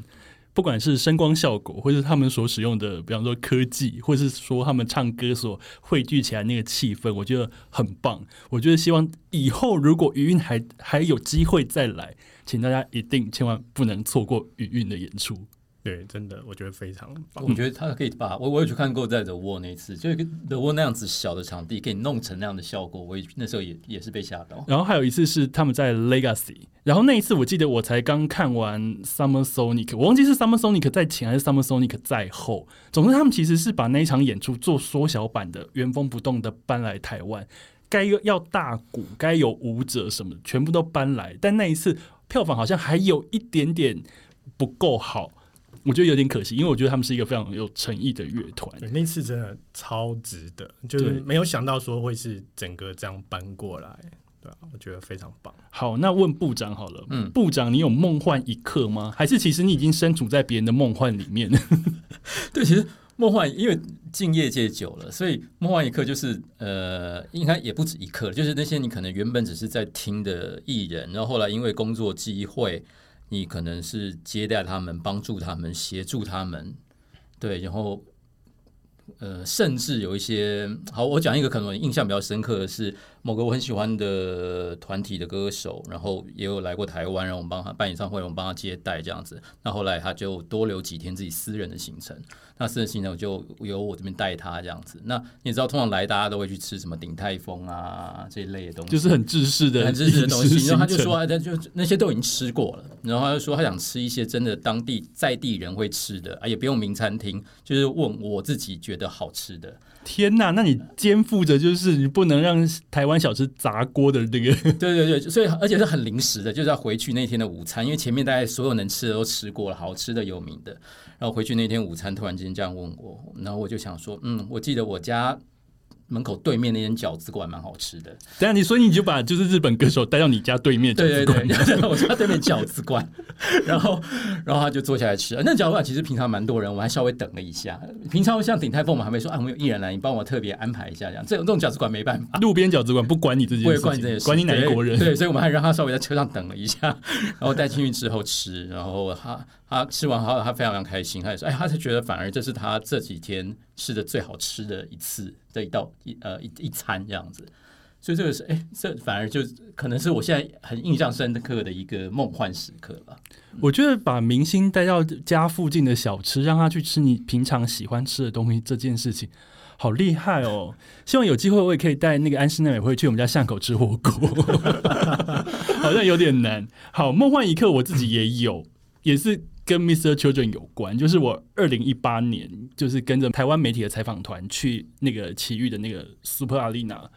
不管是声光效果，或是他们所使用的，比方说科技，或是说他们唱歌所汇聚起来那个气氛，我觉得很棒。我觉得希望以后如果余韵还还有机会再来，请大家一定千万不能错过余韵的演出。对，真的我觉得非常棒。我觉得他可以把我我有去看过在 The War 那一次，就是德沃那样子小的场地，给你弄成那样的效果，我也那时候也也是被吓到。然后还有一次是他们在 Legacy，然后那一次我记得我才刚看完 Summer Sonic，我忘记是 Summer Sonic 在前还是 Summer Sonic 在后。总之他们其实是把那一场演出做缩小版的，原封不动的搬来台湾，该要大鼓，该有舞者什么，全部都搬来。但那一次票房好像还有一点点不够好，我觉得有点可惜，因为我觉得他们是一个非常有诚意的乐团。那次真的超值得，就是没有想到说会是整个这样搬过来，对啊，我觉得非常棒。好，那问部长好了，嗯部长，你有梦幻一刻吗？还是其实你已经身处在别人的梦幻里面？对，其实梦幻因为进业界久了，所以梦幻一刻就是呃，应该也不止一刻，就是那些你可能原本只是在听的艺人，然后后来因为工作机会，你可能是接待他们、帮助他们、协助他们，对，然后。呃，甚至有一些好，我讲一个可能印象比较深刻的是某个我很喜欢的团体的歌手，然后也有来过台湾，然后我们帮他办演唱会，我们帮他接待这样子。那后来他就多留几天自己私人的行程，那私人行程我就由我这边带他这样子。那你知道，通常来大家都会去吃什么鼎泰丰啊这一类的东西，就是很制式的、很知识的东西。然后他就说，他就那些都已经吃过了，然后他就说他想吃一些真的当地在地人会吃的，啊，也不用名餐厅，就是问我自己觉得好吃的。天呐，那你肩负着就是你不能让台湾小吃砸锅的那个，对对对，所以而且是很临时的，就是要回去那天的午餐，因为前面大概所有能吃的都吃过了，好吃的、有名的，然后回去那天午餐突然之间这样问我，然后我就想说，嗯，我记得我家门口对面那间饺子馆蛮好吃的，等一下你所以你就把就是日本歌手带到你家对面饺对对子馆对，就 是我家对面饺子馆，然后然后他就坐下来吃。那饺子馆其实平常蛮多人，我还稍微等了一下。平常像鼎泰丰，我们还没说啊，我们有艺人来，你帮我特别安排一下这样。这种这种饺子馆没办法。路边饺子馆不管你这件事情，不会管这件事，管你哪一国人。对，对所以我们还让他稍微在车上等了一下，然后带进去之后吃，然后他他吃完后他非常非常开心，他也说，哎，他就觉得反而这是他这几天吃的最好吃的一次这一道一呃一一餐这样子，所以这个是哎，这反而就可能是我现在很印象深刻的一个梦幻时刻吧。我觉得把明星带到家附近的小吃，让他去吃你平常喜欢吃的东西，这件事情好厉害哦！希望有机会我也可以带那个安室奈美惠去我们家巷口吃火锅，好像有点难。好，梦幻一刻我自己也有，也是跟 Mr. Children 有关，就是我二零一八年就是跟着台湾媒体的采访团去那个奇遇的那个 Super Arena。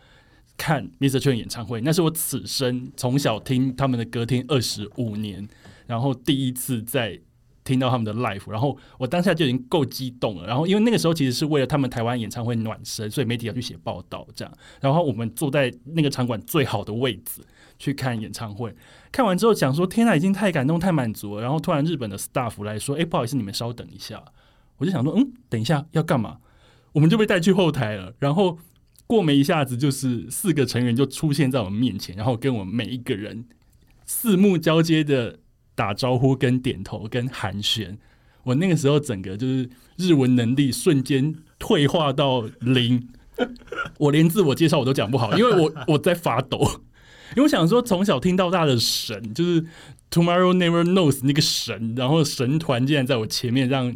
看 Mr. Children 演唱会，那是我此生从小听他们的歌听二十五年，然后第一次在听到他们的 live，然后我当下就已经够激动了。然后因为那个时候其实是为了他们台湾演唱会暖身，所以媒体要去写报道这样。然后我们坐在那个场馆最好的位置去看演唱会，看完之后讲说：“天呐，已经太感动、太满足了。”然后突然日本的 staff 来说：“哎，不好意思，你们稍等一下。”我就想说：“嗯，等一下要干嘛？”我们就被带去后台了。然后过没一下子，就是四个成员就出现在我们面前，然后跟我们每一个人四目交接的。打招呼、跟点头、跟寒暄，我那个时候整个就是日文能力瞬间退化到零，我连自我介绍我都讲不好，因为我我在发抖，因为我想说从小听到大的神就是 Tomorrow Never Knows 那个神，然后神团竟然在我前面让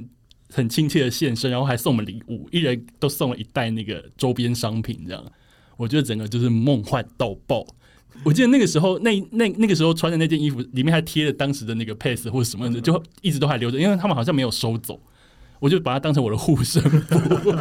很亲切的现身，然后还送我们礼物，一人都送了一袋那个周边商品，这样我觉得整个就是梦幻到爆。我记得那个时候，那那那个时候穿的那件衣服里面还贴了当时的那个 pass 或者什么的，就一直都还留着，因为他们好像没有收走，我就把它当成我的护身符。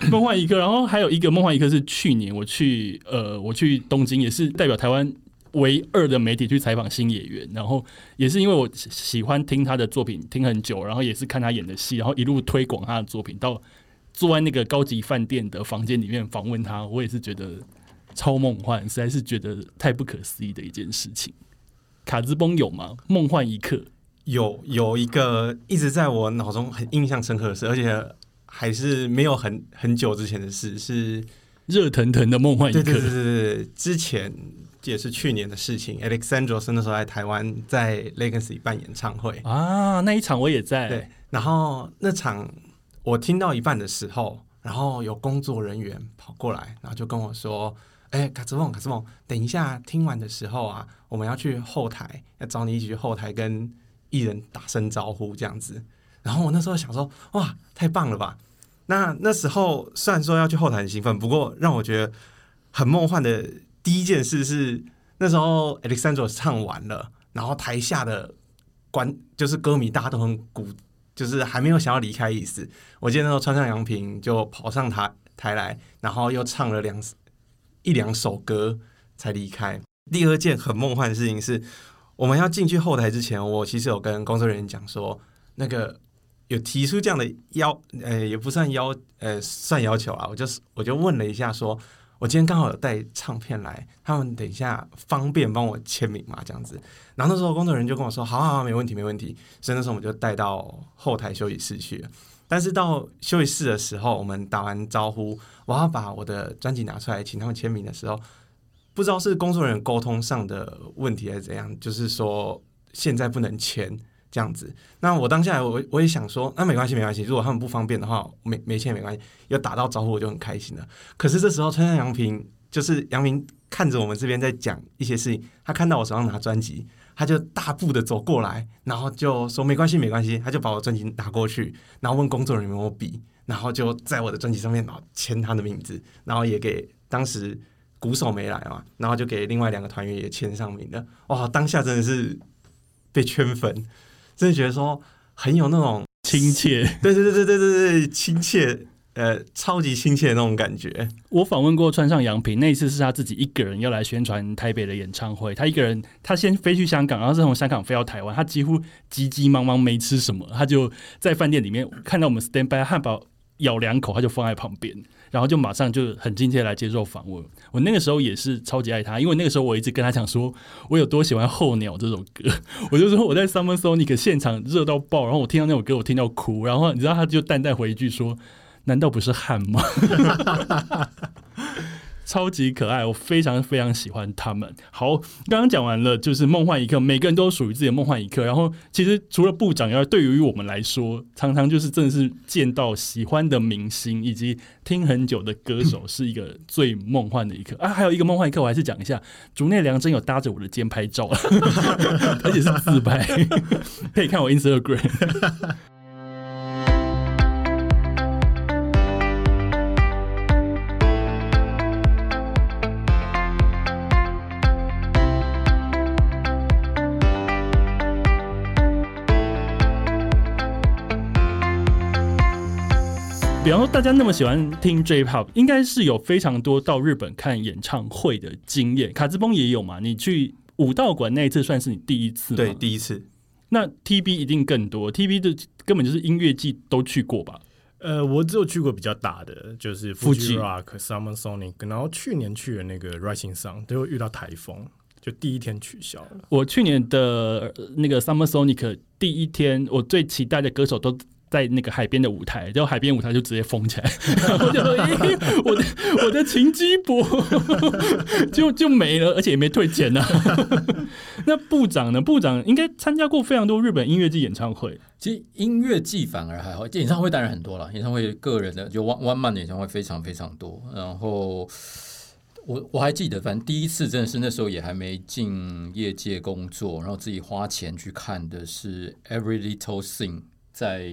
梦幻一刻，然后还有一个梦幻一刻是去年我去呃我去东京，也是代表台湾唯二的媒体去采访新演员，然后也是因为我喜欢听他的作品听很久，然后也是看他演的戏，然后一路推广他的作品，到坐在那个高级饭店的房间里面访问他，我也是觉得。超梦幻，实在是觉得太不可思议的一件事情。卡兹崩有吗？梦幻一刻有有一个一直在我脑中很印象深刻的事，而且还是没有很很久之前的事，是热腾腾的梦幻一刻。对对对对对，之前也是去年的事情。Alexandro 那时候在台湾在 Legacy 办演唱会啊，那一场我也在。对，然后那场我听到一半的时候，然后有工作人员跑过来，然后就跟我说。哎，卡兹梦，卡兹梦，等一下听完的时候啊，我们要去后台，要找你一起去后台跟艺人打声招呼，这样子。然后我那时候想说，哇，太棒了吧！那那时候虽然说要去后台很兴奋，不过让我觉得很梦幻的第一件事是，那时候 Alexandro 唱完了，然后台下的观就是歌迷，大家都很鼓，就是还没有想要离开意思。我记得那时候穿上洋平就跑上台台来，然后又唱了两。一两首歌才离开。第二件很梦幻的事情是，我们要进去后台之前，我其实有跟工作人员讲说，那个有提出这样的要，呃，也不算要，呃，算要求啊。我就是我就问了一下，说我今天刚好有带唱片来，他们等一下方便帮我签名嘛？这样子。然后那时候工作人员就跟我说，好好好，没问题，没问题。所以那时候我们就带到后台休息室去了。但是到休息室的时候，我们打完招呼，我要把我的专辑拿出来，请他们签名的时候，不知道是工作人员沟通上的问题还是怎样，就是说现在不能签这样子。那我当下我我也想说，那没关系没关系，如果他们不方便的话，没没签没关系，有打到招呼我就很开心了。可是这时候穿上杨平，就是杨平看着我们这边在讲一些事情，他看到我手上拿专辑。他就大步的走过来，然后就说没关系没关系，他就把我专辑拿过去，然后问工作人员有没有笔，然后就在我的专辑上面然后签他的名字，然后也给当时鼓手没来嘛，然后就给另外两个团员也签上名的，哇，当下真的是被圈粉，真的觉得说很有那种亲切，对对对对对对对亲切。呃，超级亲切的那种感觉。我访问过川上洋平，那一次是他自己一个人要来宣传台北的演唱会。他一个人，他先飞去香港，然后是从香港飞到台湾。他几乎急急忙忙没吃什么，他就在饭店里面看到我们 stand by 汉堡，咬两口，他就放在旁边，然后就马上就很亲切来接受访问。我那个时候也是超级爱他，因为那个时候我一直跟他讲说，我有多喜欢候鸟这首歌。我就说我在 Summer Sonic 现场热到爆，然后我听到那首歌，我听到哭。然后你知道，他就淡淡回一句说。难道不是汗吗？超级可爱，我非常非常喜欢他们。好，刚刚讲完了，就是梦幻一刻，每个人都属于自己的梦幻一刻。然后，其实除了部长以外，对于我们来说，常常就是真的是见到喜欢的明星以及听很久的歌手，是一个最梦幻的一刻啊。还有一个梦幻一刻，我还是讲一下，竹内良真有搭着我的肩拍照，而且是自拍，可以看我 Instagram。比方说，大家那么喜欢听 J-Pop，应该是有非常多到日本看演唱会的经验。卡兹崩也有嘛？你去武道馆那一次算是你第一次吗？对，第一次。那 TB 一定更多，TB 的根本就是音乐季都去过吧？呃，我只有去过比较大的，就是 Fuji Rock、Summer Sonic，然后去年去的那个 Rising Sun 都遇到台风，就第一天取消了。我去年的呃那个 Summer Sonic 第一天，我最期待的歌手都在那个海边的舞台，然后海边舞台就直接封起来，我就说、咦我的我的秦基博就就没了，而且也没退钱呢、那部长呢？部长应该参加过非常多日本音乐季演唱会，其实音乐季反而还好，演唱会当然很多了，演唱会个人的就 one one man 的演唱会非常非常多。然后我我还记得，反正第一次真的是那时候也还没进业界工作，然后自己花钱去看的是 Every Little Thing 在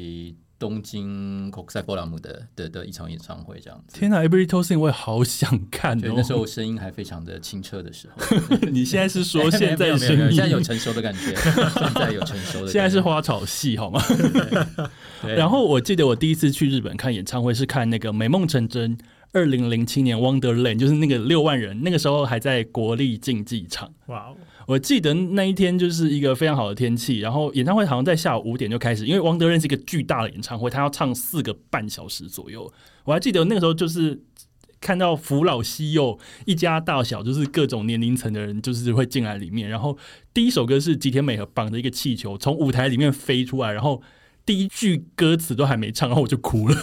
东京国赛波拉姆的的的一场演唱会，这样子。天哪！Every t o s i n 我也好想看哦。对，那时候我声音还非常的清澈的时候。你现在是说现在 声音？现在有成熟的感觉，现在有成熟的。现在是花草系好吗？对然后我记得我第一次去日本看演唱会是看那个《美梦成真》，二零零七年 Wonderland，就是那个六万人，那个时候还在国立竞技场。哇哦，我记得那一天就是一个非常好的天气，然后演唱会好像在下午五点就开始，因为王德仁是一个巨大的演唱会，他要唱四个半小时左右。我还记得那个时候就是看到扶老西幼一家大小，就是各种年龄层的人，就是会进来里面。然后第一首歌是吉田美和绑着一个气球从舞台里面飞出来，然后。第一句歌词都还没唱，然后我就哭了，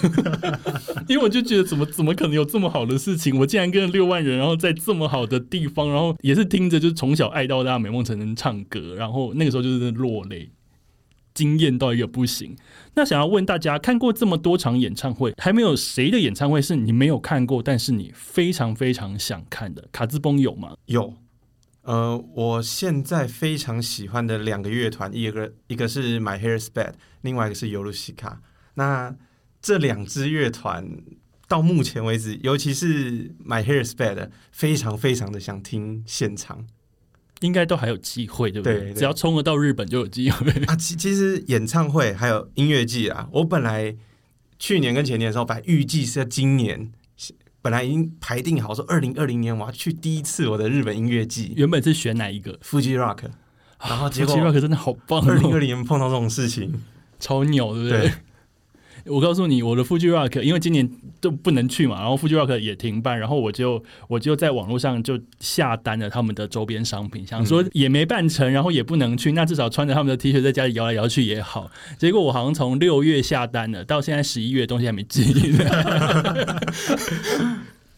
因为我就觉得怎么怎么可能有这么好的事情？我竟然跟六万人，然后在这么好的地方，然后也是听着就是从小爱到大美梦成真唱歌，然后那个时候就是落泪，惊艳到一个不行。那想要问大家，看过这么多场演唱会，还没有谁的演唱会是你没有看过，但是你非常非常想看的？卡兹崩有吗？有，呃，我现在非常喜欢的两个乐团，一个一个是 My Hair is Bad，另外一个是尤露西卡。那这两支乐团到目前为止，尤其是 My Hair is Bad，非常非常的想听现场应该都还有机会，对不对？对对只要冲得到日本就有机会。啊。其其实演唱会还有音乐季啊，我本来去年跟前年的时候，本来预计是在今年。本来已经排定好说，二零二零年我要去第一次我的日本音乐季原本是选哪一个？Fuji Rock，然后结果 Fuji Rock 真的好棒、二零二哦，零年碰到这种事情，超牛，对不对？对我告诉你，我的 Fuji Rock 因为今年都不能去嘛，然后 Fuji Rock 也停办，然后我就我就在网络上就下单了他们的周边商品，想说也没办成，然后也不能去，那至少穿着他们的 T 恤在家里摇来摇去也好。结果我好像从六月下单了，到现在十一月东西还没寄，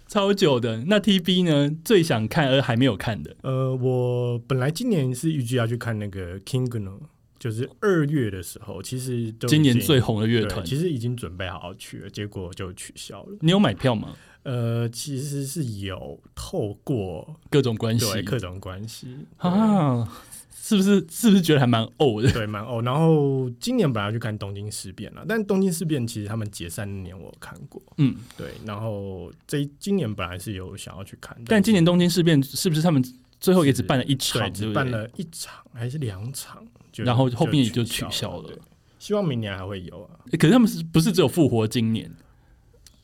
超久的。那 TB 呢？最想看而还没有看的，呃，我本来今年是预计要去看那个 Kingno，就是二月的时候，其实都今年最红的乐对团，其实已经准备好好去了，结果就取消了。你有买票吗？呃，其实是有透过各种关系对各种关系啊，啊，是不是？是不是觉得还蛮呕的？对蛮哦。然后今年本来要去看东京事变了，但东京事变其实他们解散那年我看过，嗯，对。然后这今年本来是有想要去看，但今年东京事变是不是他们最后也只办了一场，对？只办了一场还是两场，就然后后面也就取取消了希望明年还会有啊。可是他们是不是只有复活今年？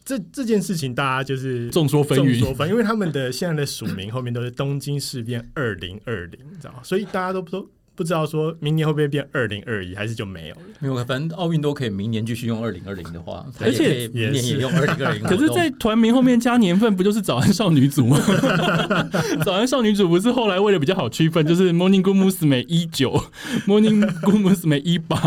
这这件事情大家就是众说纷纭。众说纷，因为他们的现在的署名后面都是东京事变二零二零，你知道吗？所以大家都不不知道说明年会不会变二零二一，还是就没有了。没有，反正奥运都可以明年继续用二零二零的话，而且明年也用二零二零。可是，在团名后面加年份，不就是早安少女组吗？早安少女组不是后来为了比较好区分，就是 Morning Good Musume 一九，Morning Good Musume 一八。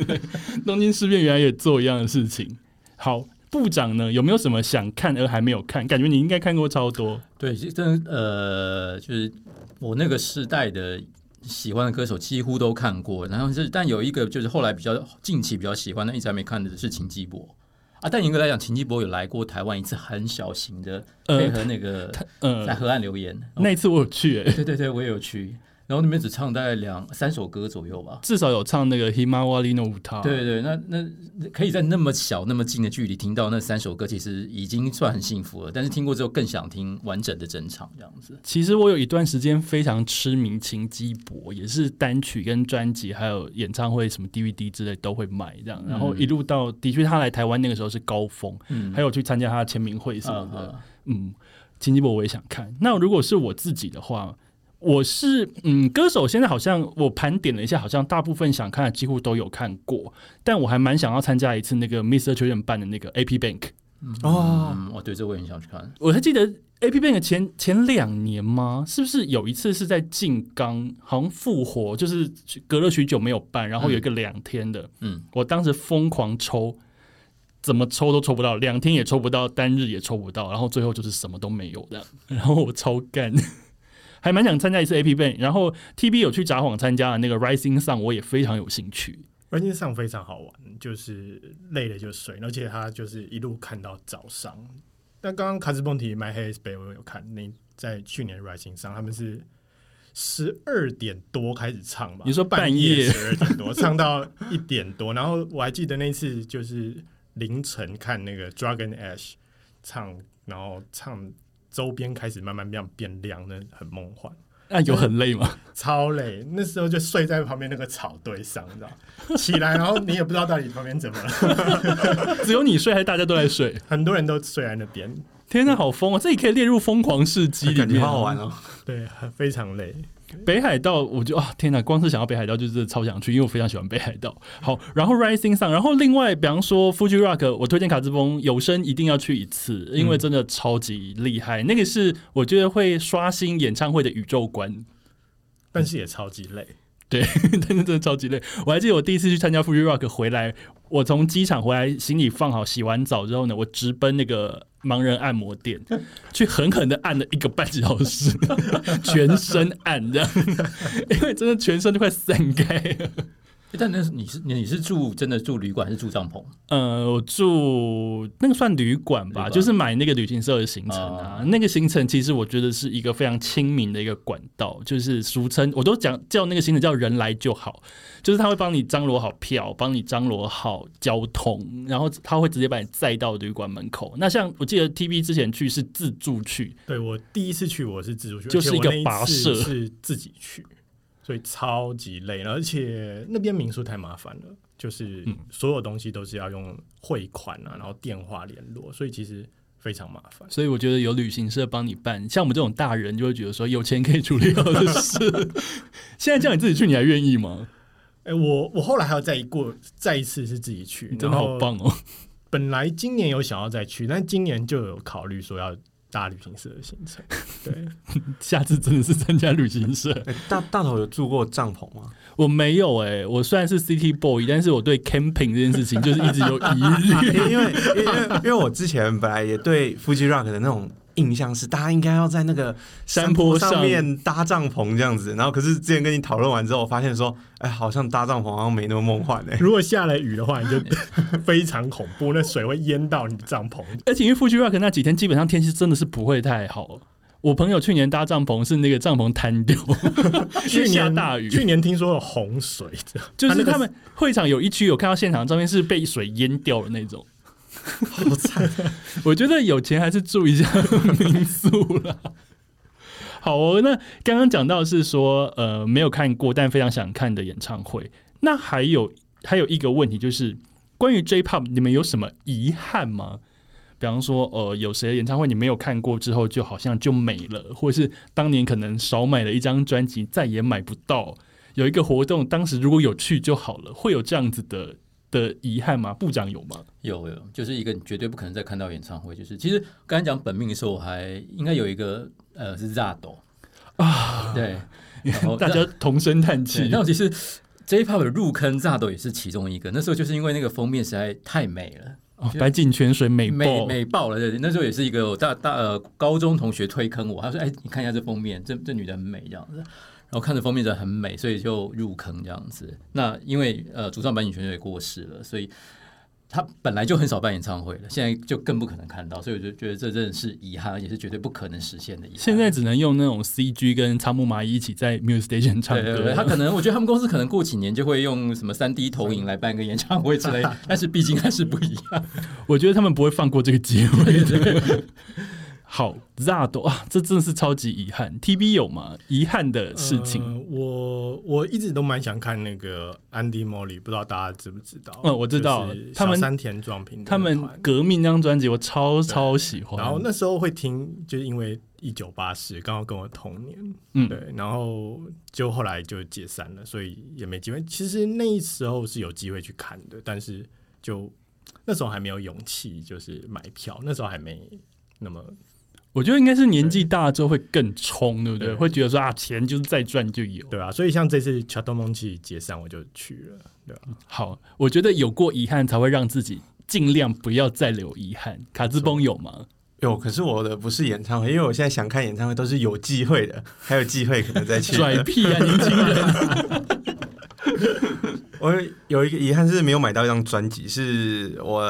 东京事变原来也做一样的事情。好，部长呢有没有什么想看而还没有看？感觉你应该看过超多。对，其实真的呃，就是我那个时代的喜欢的歌手几乎都看过，然后是但有一个就是后来比较近期比较喜欢的，一直还没看的是秦基博啊。但严格来讲，秦基博有来过台湾一次，很小型的，呃配合那个在呃，河岸留言。那一次我有去、欸，对对对，我也有去。然后那边只唱大概两三首歌左右吧。至少有唱那个 Himawari no Uta。对对，那那可以在那么小、那么近的距离听到那三首歌，其实已经算很幸福了。但是听过之后，更想听完整的整场这样子。其实我有一段时间非常痴迷秦基博，也是单曲跟专辑，还有演唱会什么 DVD 之类都会买这样。然后一路到，的确他来台湾那个时候是高峰，嗯还有去参加他的签名会什么的。啊嗯，秦基博我也想看。那如果是我自己的话，我是嗯，歌手现在好像我盘点了一下，好像大部分想看的几乎都有看过，但我还蛮想要参加一次那个 Mr. Children 办的那个 AP Bank。哦，嗯，哦对这我也很想去看。我还记得 AP Bank 前前两年吗？是不是有一次是在静冈，好像复活，就是隔了许久没有办，然后有一个两天的，嗯，我当时疯狂抽，怎么抽都抽不到，两天也抽不到，单日也抽不到，然后最后就是什么都没有的，然后我超干。还蛮想参加一次 AP Band，然后 TB 有去札幌参加的那个 Rising Sun，我也非常有兴趣。Rising Sun 非常好玩，就是累了就睡，而且他就是一路看到早上。但刚刚卡兹蹦提 My Hair is Bay 我有看，那在去年 Rising Sun 他们是十二点多开始唱吧？你说半夜夜十二点多唱到一点多，然后我还记得那次就是凌晨看那个 Dragon Ash 唱，然后唱周边开始慢慢变变亮，那很梦幻。那有很累吗？超累，那时候就睡在旁边那个草堆上，你知道？起来，然后你也不知道到底旁边怎么了，只有你睡还是大家都在睡？很多人都睡在那边，天哪，好疯啊！这也可以列入疯狂事迹里感觉面，好好玩哦。对，很非常累。北海道，我就啊天哪，光是想到北海道就是超想去，因为我非常喜欢北海道。好，然后 Rising Sun，，然后另外比方说 Fuji Rock，我推荐卡兹峰有生一定要去一次，因为真的超级厉害。那个是我觉得会刷新演唱会的宇宙观。但是也超级累，对，真的真的超级累。我还记得我第一次去参加 Fuji Rock 回来，我从机场回来，行李放好，洗完澡之后呢，我直奔那个盲人按摩店，去狠狠的按了一个半小时，全身按这样，因为真的全身都快散开了。但那是你是你是住真的住旅馆还是住帐篷？呃，我住那个算旅馆吧，就是买那个旅行社的行程啊。那个行程其实我觉得是一个非常亲民的一个管道，就是俗称我都讲叫那个行程叫人来就好，就是他会帮你张罗好票，帮你张罗好交通，然后他会直接把你载到旅馆门口。那像我记得 T V 之前去是自助去，对我第一次去我是自助去，就是一个跋涉是自己去，所以超级累，而且那边民宿太麻烦了，就是嗯所有东西都是要用汇款啊，然后电话联络，所以其实非常麻烦。所以我觉得有旅行社帮你办，像我们这种大人就会觉得说有钱可以处理好的事。现在叫你自己去，你还愿意吗？哎、我我后来还要再一过再一次是自己去，真的好棒哦！本来今年有想要再去，但今年就有考虑说要搭旅行社的行程。对，下次真的是参加旅行社。哎大大头有住过帐篷吗？我没有哎、我虽然是 City Boy，但是我对 camping 这件事情就是一直有疑虑。因为因为因为因为我之前本来也对 Fuji Rock 的那种印象是，大家应该要在那个山坡上上面搭帐篷这样子。然后可是之前跟你讨论完之后，我发现说，哎，好像搭帐篷好像没那么梦幻哎、如果下了雨的话，你就非常恐怖，那水会淹到你的帐篷。而且因为 Fuji Rock 那几天基本上天气真的是不会太好。我朋友去年搭帐篷是那个帐篷瘫掉，去年大雨，去年听说有洪水，就是他们会场有一区有看到现场照片是被水淹掉的那种。好惨。我觉得有钱还是住一下 民宿啦。好哦，那刚刚讲到是说，呃，没有看过但非常想看的演唱会。那还有还有一个问题就是，关于 J-Pop，你们有什么遗憾吗？比方说，呃，有谁的演唱会你没有看过之后，就好像就没了，或是当年可能少买了一张专辑，再也买不到。有一个活动，当时如果有去就好了，会有这样子的的遗憾吗？部长有吗？有有，就是一个你绝对不可能再看到演唱会。就是其实刚才讲本命的时候，我还应该有一个呃是 Zado 啊，对，然后大家同声叹对气。那其实 J-Pop 的入坑 Zado 也是其中一个。那时候就是因为那个封面实在太美了。哦，白井泉水美美爆，美爆了，对，那时候也是一个大大呃高中同学推坑我，他说：“哎，你看一下这封面，这这女的很美这样子。”然后看着封面真的很美，所以就入坑这样子。那因为呃主唱坂井泉水也过世了，所以他本来就很少办演唱会了，现在就更不可能看到，所以我就觉得这真的是遗憾，而且是绝对不可能实现的遗憾。现在只能用那种 CG 跟仓木麻衣一起在 Muse Station 唱歌。对对对，他可能我觉得他们公司可能过几年就会用什么三 D 投影来办个演唱会之类，但是毕竟还是不一样。我觉得他们不会放过这个机会的。好，Zado 啊，这真的是超级遗憾。TB 有吗？遗憾的事情，呃我我一直都蛮想看那个安迪莫里，不知道大家知不知道？嗯我知道他们小山田壮平他们革命那张专辑我超超喜欢，然后那时候会听，就是因为一九八四刚好跟我同年，嗯对，然后就后来就解散了，所以也没机会。其实那时候是有机会去看的，但是就那时候还没有勇气，就是买票，那时候还没那么我觉得应该是年纪大了之后会更冲，对不对？对会觉得说啊，钱就是再赚就有。对啊，所以像这次乔东蒙奇解散，我就去了，对吧、好，我觉得有过遗憾才会让自己尽量不要再留遗憾。卡兹崩有吗？有，可是我的不是演唱会，因为我现在想看演唱会都是有机会的，还有机会可能再去的。拽屁啊，年轻人！我有一个遗憾是没有买到一张专辑，是我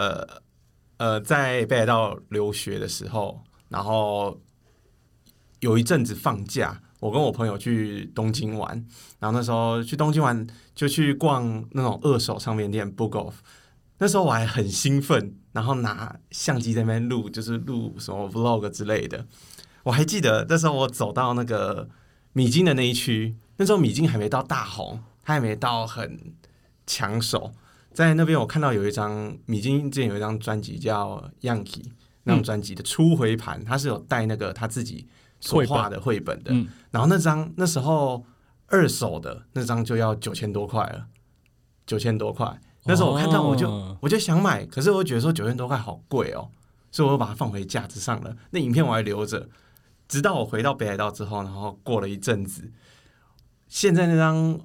呃在北海道留学的时候，然后有一阵子放假，我跟我朋友去东京玩，然后那时候去东京玩就去逛那种二手唱片店 Book Off，那时候我还很兴奋，然后拿相机在那边录，就是录什么 Vlog 之类的。我还记得那时候我走到那个米津的那一区，那时候米津还没到大红，他还没到很抢手。在那边我看到有一张米津之前有一张专辑叫《Yankee》那张专辑的初回盘，他是有带那个他自己所画的绘本的。嗯，然后那张那时候二手的那张就要九千多块了，九千多块。那时候我看到我就、哦我就想买，可是我觉得说九千多块好贵哦，所以我又把它放回架子上了。那影片我还留着，直到我回到北海道之后，然后过了一阵子，现在那张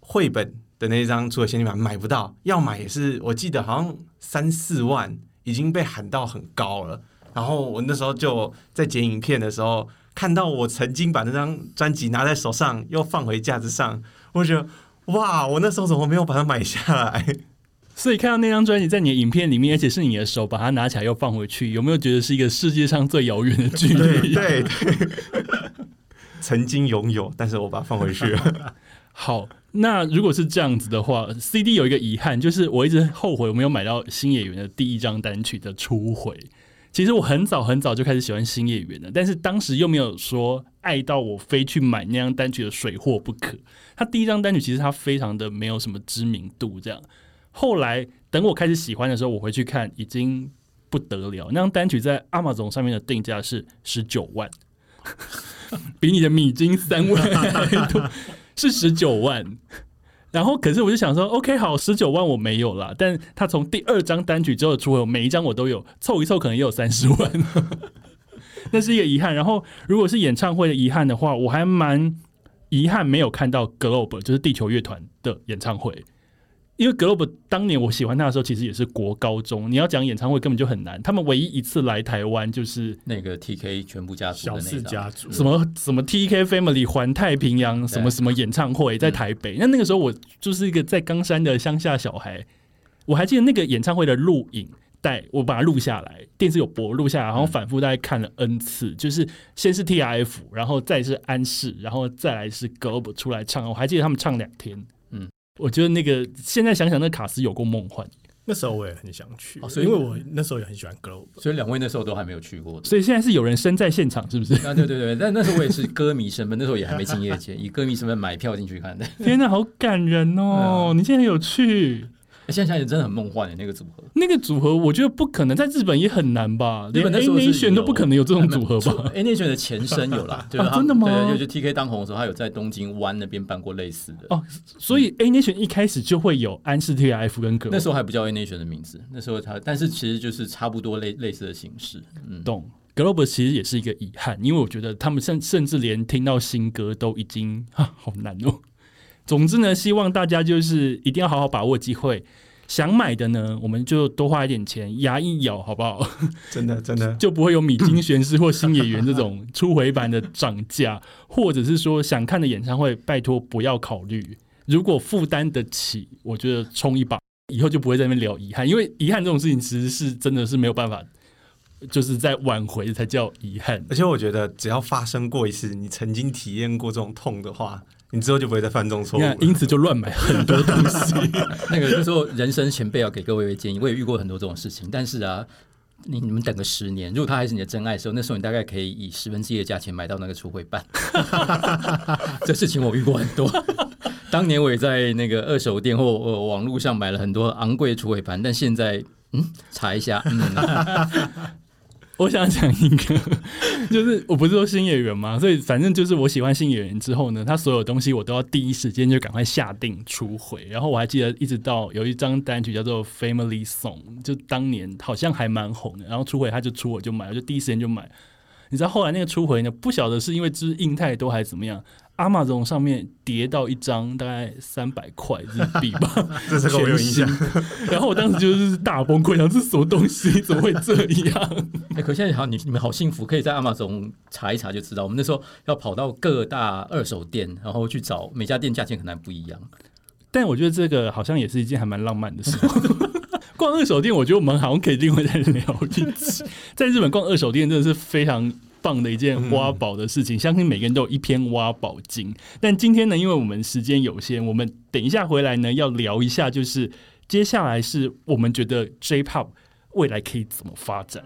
绘本的那张除了限定版买不到，要买也是我记得好像三四万，已经被喊到很高了。然后我那时候就在剪影片的时候，看到我曾经把那张专辑拿在手上，又放回架子上，我就觉得哇，我那时候怎么没有把它买下来？所以看到那张专辑在你的影片里面，而且是你的手把它拿起来又放回去，有没有觉得是一个世界上最遥远的距离？对对，曾经拥有，但是我把它放回去了。好，那如果是这样子的话，CD 有一个遗憾，就是我一直后悔我没有买到新演员的第一张单曲的初回。其实我很早很早就开始喜欢新演员了，但是当时又没有说爱到我非去买那张单曲的水货不可。他第一张单曲其实他非常的没有什么知名度，这样。后来等我开始喜欢的时候，我回去看已经不得了，那张单曲在 Amazon 上面的定价是十九万，比你的米金三万还多。是十九万。然后，可是我就想说，OK，好，十九万我没有了，但他从第二张单曲之后出了，每一张我都有，凑一凑可能也有三十万，那是一个遗憾。然后，如果是演唱会的遗憾的话，我还蛮遗憾没有看到 Globe，就是地球乐团的演唱会。因为 Globe 当年我喜欢他的时候，其实也是国高中。你要讲演唱会根本就很难。他们唯一一次来台湾就是那个 TK 全部家族小四家族。什么什么 TK Family 环太平洋什么什么演唱会在台北，那那个时候我就是一个在冈山的乡下小孩，我还记得那个演唱会的录影带，我把它录下来，电视有播录下来，然后反复大概看了 N 次，就是先是 TRF，然后再是安室，然后再来是 Globe 出来唱，我还记得他们唱两天，嗯，我觉得那个现在想想，那卡斯有过梦幻。那时候我也很想去，哦所以因为我那时候也很喜欢 Globe。所以两位那时候都还没有去过。所以现在是有人身在现场，是不是？啊，对对对，但那时候我也是歌迷身份，那时候也还没进业界，以歌迷身份买票进去看的。天哪，好感人哦！你竟然有去。现在想想真的很梦幻的那个组合。那个组合，我觉得不可能，在日本也很难吧？连日本那 A 时候是 Nation 都不可能有这种组合吧？A Nation 的前身有啦，就是他真的吗对，就就 TK 当红的时候，他有在东京湾那边办过类似的。哦所以 A Nation 一开始就会有安室 TF 跟格那时候还不叫 A Nation 的名字，那时候他，但是其实就是差不多类类似的形式。嗯，懂 Globe 其实也是一个遗憾，因为我觉得他们甚甚至连听到新歌都已经啊好难哦。总之呢，希望大家就是一定要好好把握机会。想买的呢，我们就多花一点钱，牙一咬，好不好？真的真的，就不会有米津玄师或新演员这种初回版的涨价，或者是说想看的演唱会，拜托不要考虑。如果负担得起，我觉得冲一把，以后就不会在那边聊遗憾，因为遗憾这种事情其实是真的是没有办法，就是在挽回才叫遗憾。而且我觉得只要发生过一次，你曾经体验过这种痛的话，你之后就不会再犯这种错误了，。因此就乱买很多东西。那个就是说人生前辈要给各位一个建议，我也遇过很多这种事情，但是啊。你你们等个十年，如果他还是你的真爱的时候，那时候你大概可以以十分之一的价钱买到那个初回版。这事情我遇过很多。当年我也在那个二手店或呃网络上买了很多昂贵的初回盘，但现在嗯查一下，嗯，我想讲一个，就是我不是说新演员嘛，所以反正就是我喜欢新演员之后呢，他所有东西我都要第一时间就赶快下定出回。然后我还记得一直到有一张单曲叫做《Family Song》，就当年好像还蛮红的。然后出回他就出我就买，我就第一时间就买。你知道后来那个出回呢，不晓得是因为就是印太多还是怎么样。阿玛总上面叠到一张大概三百块日币吧，这是我有印象。然后我当时就是大崩溃，想这是什么东西？怎么会这样？哎，可现在好，你你们好幸福，可以在阿玛总查一查就知道。我们那时候要跑到各大二手店，然后去找每家店价钱可能不一样。但我觉得这个好像也是一件还蛮浪漫的事。逛二手店，我觉得我们好像可以另外再聊一次。在日本逛二手店真的是非常。棒的一件挖宝的事情，相信每个人都有一篇挖宝经。但今天呢，因为我们时间有限，我们等一下回来呢，要聊一下，就是接下来是我们觉得 J-Pop 未来可以怎么发展。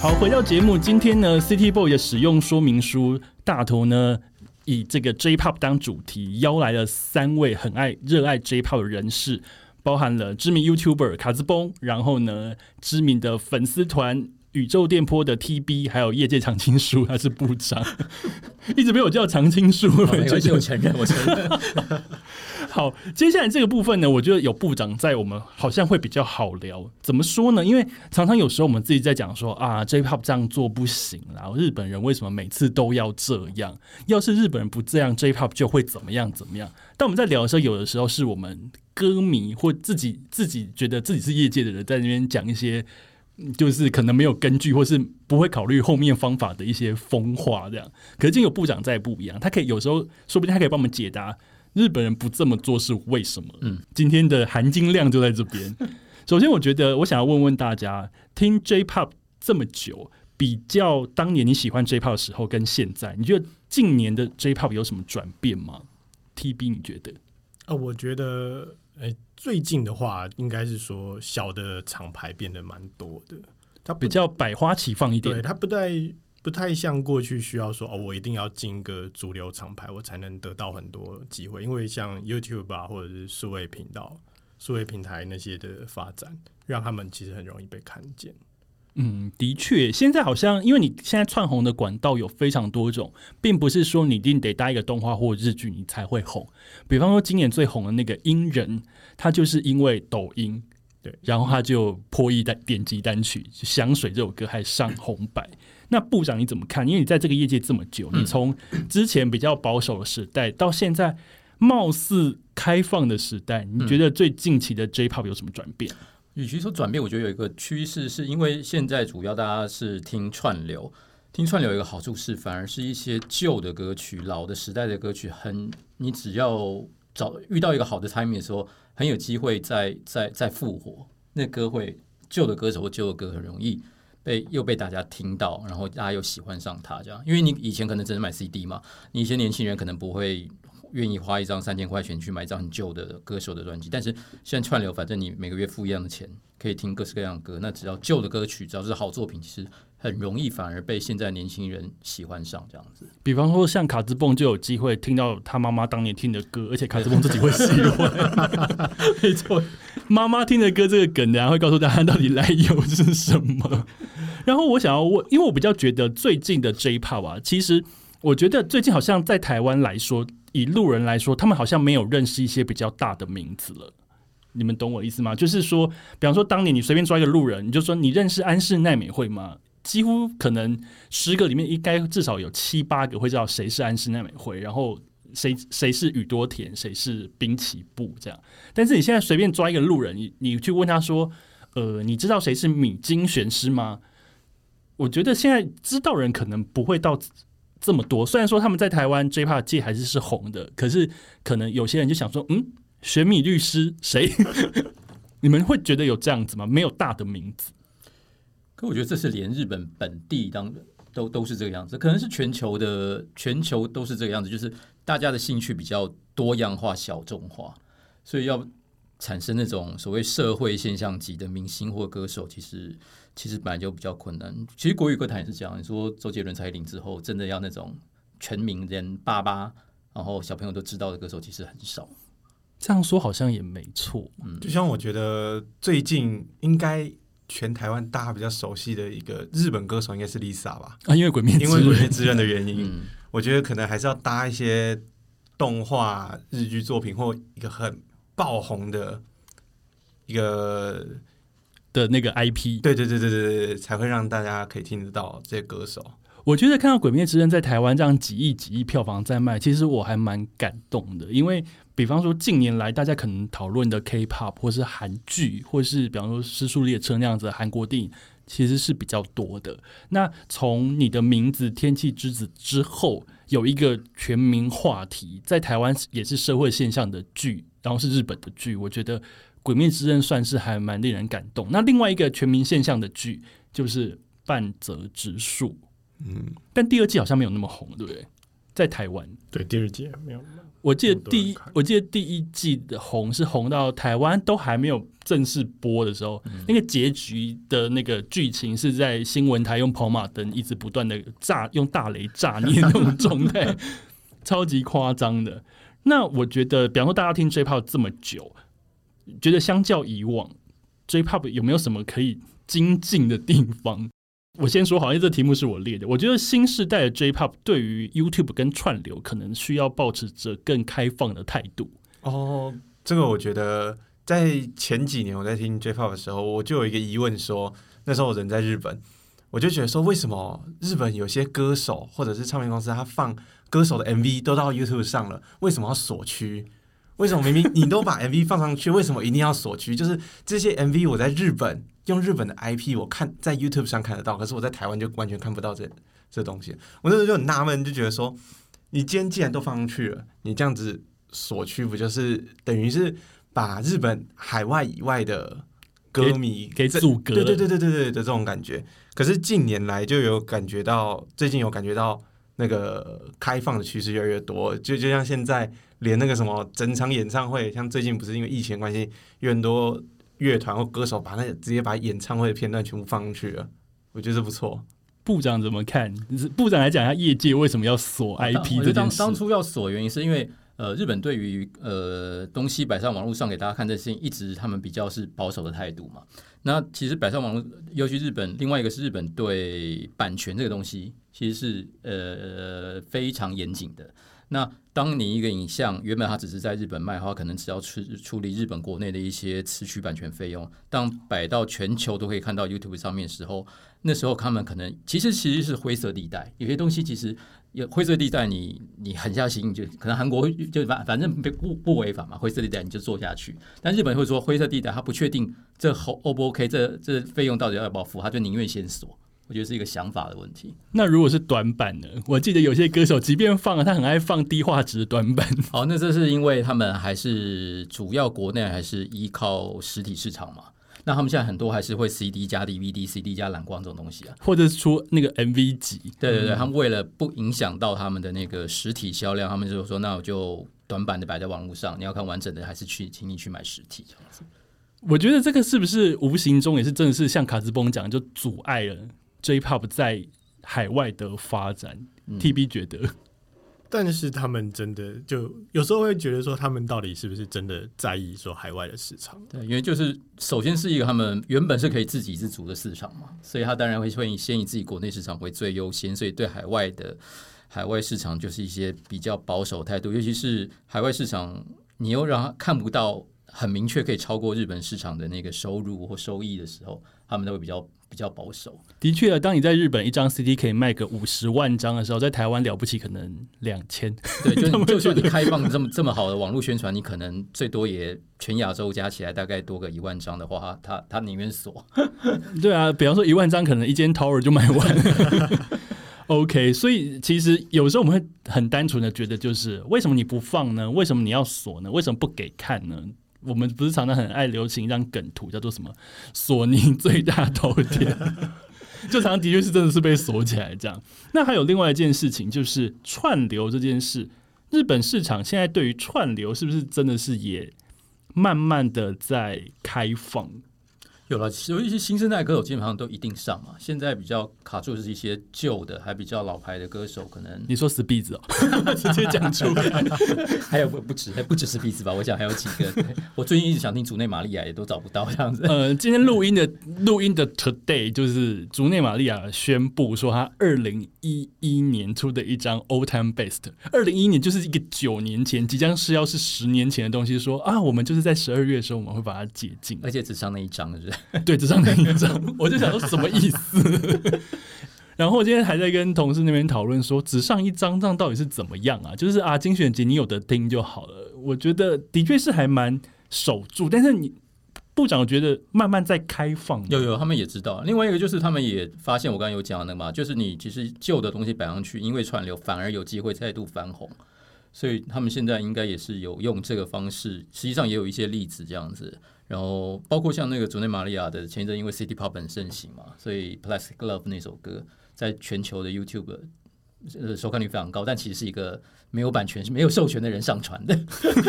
好，回到节目，今天呢，City Boy 的使用说明书大头呢，以这个 J-Pop 当主题，邀来了三位很爱、热爱 J-Pop 的人士，包含了知名 YouTuber 卡兹崩，然后呢，知名的粉丝团宇宙电波的 TB，还有业界常青树，他是部长，一直被我叫常青树，我承认，我承认。好，接下来这个部分呢，我觉得有部长在，我们好像会比较好聊。怎么说呢？因为常常有时候我们自己在讲说啊，J-Pop 这样做不行啦，日本人为什么每次都要这样？要是日本人不这样，J-Pop 就会怎么样怎么样？但我们在聊的时候，有的时候是我们歌迷或自己自己觉得自己是业界的人，在那边讲一些就是可能没有根据，或是不会考虑后面方法的一些风化，这样。可是今天有部长在不一样，他可以有时候说不定他可以帮我们解答。日本人不这么做是为什么？嗯，今天的含金量就在这边。首先，我觉得我想要问问大家，听 J-Pop 这么久，比较当年你喜欢 J-Pop 的时候跟现在，你觉得近年的 J-Pop 有什么转变吗？TB，你觉得？啊，我觉得，哎，最近的话，应该是说小的厂牌变得蛮多的，它比较百花齐放一点，对，它不太。不太像过去需要说哦，我一定要进一个主流厂牌，我才能得到很多机会。因为像 YouTube 啊，或者是数位频道、数位平台那些的发展，让他们其实很容易被看见。嗯，的确，现在好像因为你现在窜红的管道有非常多种，并不是说你一定得搭一个动画或日剧你才会红。比方说今年最红的那个音人，他就是因为抖音，对，然后他就破亿单点击单曲《香水》这首歌还上红白。那部长你怎么看？因为你在这个业界这么久，你从之前比较保守的时代到现在貌似开放的时代，你觉得最近期的 J-Pop 有什么转变？与其说转变，我觉得有一个趋势，是因为现在主要大家是听串流，听串流有一个好处是，反而是一些旧的歌曲、老的时代的歌曲，很你只要找遇到一个好的 timing 的时候，很有机会再再再复活。那歌会旧的歌手或旧的歌很容易。被又被大家听到，然后大家又喜欢上他这样，因为你以前可能只能买 CD 嘛，你一些年轻人可能不会愿意花一张三千块钱去买一张很旧的歌手的专辑，但是现在串流，反正你每个月付一样的钱，可以听各式各样的歌，那只要旧的歌曲，只要是好作品，其实很容易反而被现在年轻人喜欢上这样子。比方说像卡兹蹦就有机会听到他妈妈当年听的歌，而且卡兹蹦自己会喜欢，没错，妈妈听的歌这个梗，然后会告诉大家到底来由是什么。然后我想要问，因为我比较觉得最近的 J-Pop 啊，其实我觉得最近好像在台湾来说，以路人来说，他们好像没有认识一些比较大的名字了。你们懂我意思吗？就是说，比方说当年你随便抓一个路人，你就说你认识安室奈美惠吗？几乎可能十个里面应该至少有七八个会知道谁是安室奈美惠，然后谁谁是宇多田，谁是滨崎步这样。但是你现在随便抓一个路人，你你去问他说，呃，你知道谁是米津玄师吗？我觉得现在知道人可能不会到这么多，虽然说他们在台湾 J-Pop 界还是是红的，可是可能有些人就想说，嗯，玄米律师谁？你们会觉得有这样子吗？没有大的名字，可我觉得这是连日本本地当都都是这个样子，可能是全球的全球都是这个样子，就是大家的兴趣比较多样化、小众化，所以要产生那种所谓社会现象级的明星或歌手，其实其实本来就比较困难。其实国语歌坛也是这样，你说周杰伦、蔡依林之后，真的要那种全民人爸爸，然后小朋友都知道的歌手，其实很少。这样说好像也没错。嗯就像我觉得最近应该全台湾大家比较熟悉的一个日本歌手应该是 Lisa 吧，啊，因为《鬼灭因为《鬼灭》之刃》的原因，嗯，我觉得可能还是要搭一些动画日剧作品或一个很爆红的一个，的那个 IP，对对对对对对，才会让大家可以听得到这些歌手。我觉得看到《鬼灭之刃》在台湾这样几亿几亿票房在卖，其实我还蛮感动的。因为比方说近年来大家可能讨论的 K-pop 或是韩剧，或是比方说《失速列车》那样子的韩国电影，其实是比较多的。那从你的名字《天气之子》之后，有一个全民话题，在台湾也是社会现象的剧，然后是日本的剧，我觉得《鬼灭之刃》算是还蛮令人感动。那另外一个全民现象的剧就是半泽直树。嗯，但第二季好像没有那么红，对不对？在台湾，对，第二季没有，我记得第一，我记得第一季的红是红到台湾都还没有正式播的时候，那个结局的那个剧情是在新闻台用跑马灯一直不断的炸，用大雷炸 你那种状态，超级夸张的。那我觉得，比方说大家听 J-pop 这么久，觉得相较以往，J-pop 有没有什么可以精进的地方？我先说好，因为这题目是我列的。我觉得新时代的 J-pop 对于 YouTube 跟串流可能需要保持着更开放的态度。哦，这个我觉得在前几年我在听 J-pop 的时候，我就有一个疑问说，那时候我人在日本，我就觉得说，为什么日本有些歌手或者是唱片公司，他放歌手的 MV 都到 YouTube 上了，为什么要锁区？为什么明明你都把 MV 放上去，为什么一定要锁区？就是这些 MV 我在日本用日本的 IP，我看在 YouTube 上看得到，可是我在台湾就完全看不到这这东西。我那时候就很纳闷，就觉得说，你今天既然都放上去了，你这样子锁区，不就是等于是把日本海外以外的歌迷给这阻隔对对对对对对的这种感觉。可是近年来就有感觉到，最近有感觉到那个开放的趋势越来越多，就就像现在连那个什么整场演唱会，像最近不是因为疫情关系，有很多乐团或歌手把那个直接把演唱会的片段全部放上去了，我觉得这不错。部长怎么看？部长来讲一下业界为什么要锁 IP 当。当初要锁，原因是因为呃，日本对于呃东西摆上网络上给大家看这事情，一直他们比较是保守的态度嘛。那其实摆上网络，尤其日本，另外一个是日本对版权这个东西，其实是呃非常严谨的。那当你一个影像原本它只是在日本卖的话，可能只要处处理日本国内的一些词曲版权费用，当摆到全球都可以看到 YouTube 上面的时候，那时候他们可能其实其实是灰色地带，有些东西其实有灰色地带你，你狠下心就可能韩国就反反正不不违法嘛，灰色地带你就做下去。但日本会说灰色地带，他不确定这 O 不 OK，这这费用到底要不要付，他就宁愿先锁。我觉得是一个想法的问题。那如果是短板呢？我记得有些歌手即便放了，他很爱放低画质的短板。好，那这是因为他们还是主要国内还是依靠实体市场嘛。那他们现在很多还是会 CD 加 DVD、CD 加蓝光这种东西啊。或者是出那个 MV 集，对对对，他们为了不影响到他们的那个实体销量，他们就说那我就短版的摆在网络上，你要看完整的还是去请你去买实体这样子。我觉得这个是不是无形中也是真的是像卡兹崩讲，就阻碍了 J-pop 在海外的发展、嗯 t b 觉得，但是他们真的就有时候会觉得说，他们到底是不是真的在意说海外的市场？对，因为就是首先是一个他们原本是可以自给自足的市场嘛，所以他当然会会以先以自己国内市场为最优先，所以对海外的海外市场就是一些比较保守态度，尤其是海外市场，你又让他看不到很明确可以超过日本市场的那个收入或收益的时候，他们都会比较比较保守。的确，当你在日本一张 CD 可以卖个五十万张的时候，在台湾了不起可能两千。对，就 就算你开放这么这么好的网络宣传，你可能最多也全亚洲加起来大概多个一万张的话，他他宁愿锁。对啊，比方说一万张，可能一间 Tower 就卖完。OK，所以其实有时候我们会很单纯的觉得，就是为什么你不放呢？为什么你要锁呢？为什么不给看呢？我们不是常常很爱流行一张梗图，叫做什么“索尼最大头贴”。就常常的确是真的是被锁起来这样。那还有另外一件事情，就是串流这件事，日本市场现在对于串流是不是真的是也慢慢的在开放？有了，有一些新生代歌手基本上都一定上嘛。现在比较卡住的是一些旧的，还比较老牌的歌手，可能你说死鼻子哦，直接讲出来。还有不不止，还不只是鼻子吧？我想还有几个。我最近一直想听竹内玛利亚，也都找不到这样子。呃，今天录音的录音的 today 就是竹内玛利亚宣布说，他二零一一年出的一张 Old Time Best，二零一一年就是一个九年前，即将是要是十年前的东西，说啊，我们就是在十二月的时候我们会把它解禁，而且只上那一张，是不是？对，只上那一张，我就想说什么意思？然后我今天还在跟同事那边讨论说，只上一张，这样到底是怎么样啊？就是啊，精选集你有的听就好了。我觉得的确是还蛮守住，但是你部长觉得慢慢在开放，有有，他们也知道。另外一个就是他们也发现，我刚刚有讲的嘛，就是你其实旧的东西摆上去，因为串流反而有机会再度翻红，所以他们现在应该也是有用这个方式。实际上也有一些例子这样子。然后包括像那个竹内玛利亚的前一阵，因为 City Pop 很盛行嘛，所以 Plastic Love 那首歌在全球的 YouTube 呃收看率非常高，但其实是一个没有版权、是没有授权的人上传的。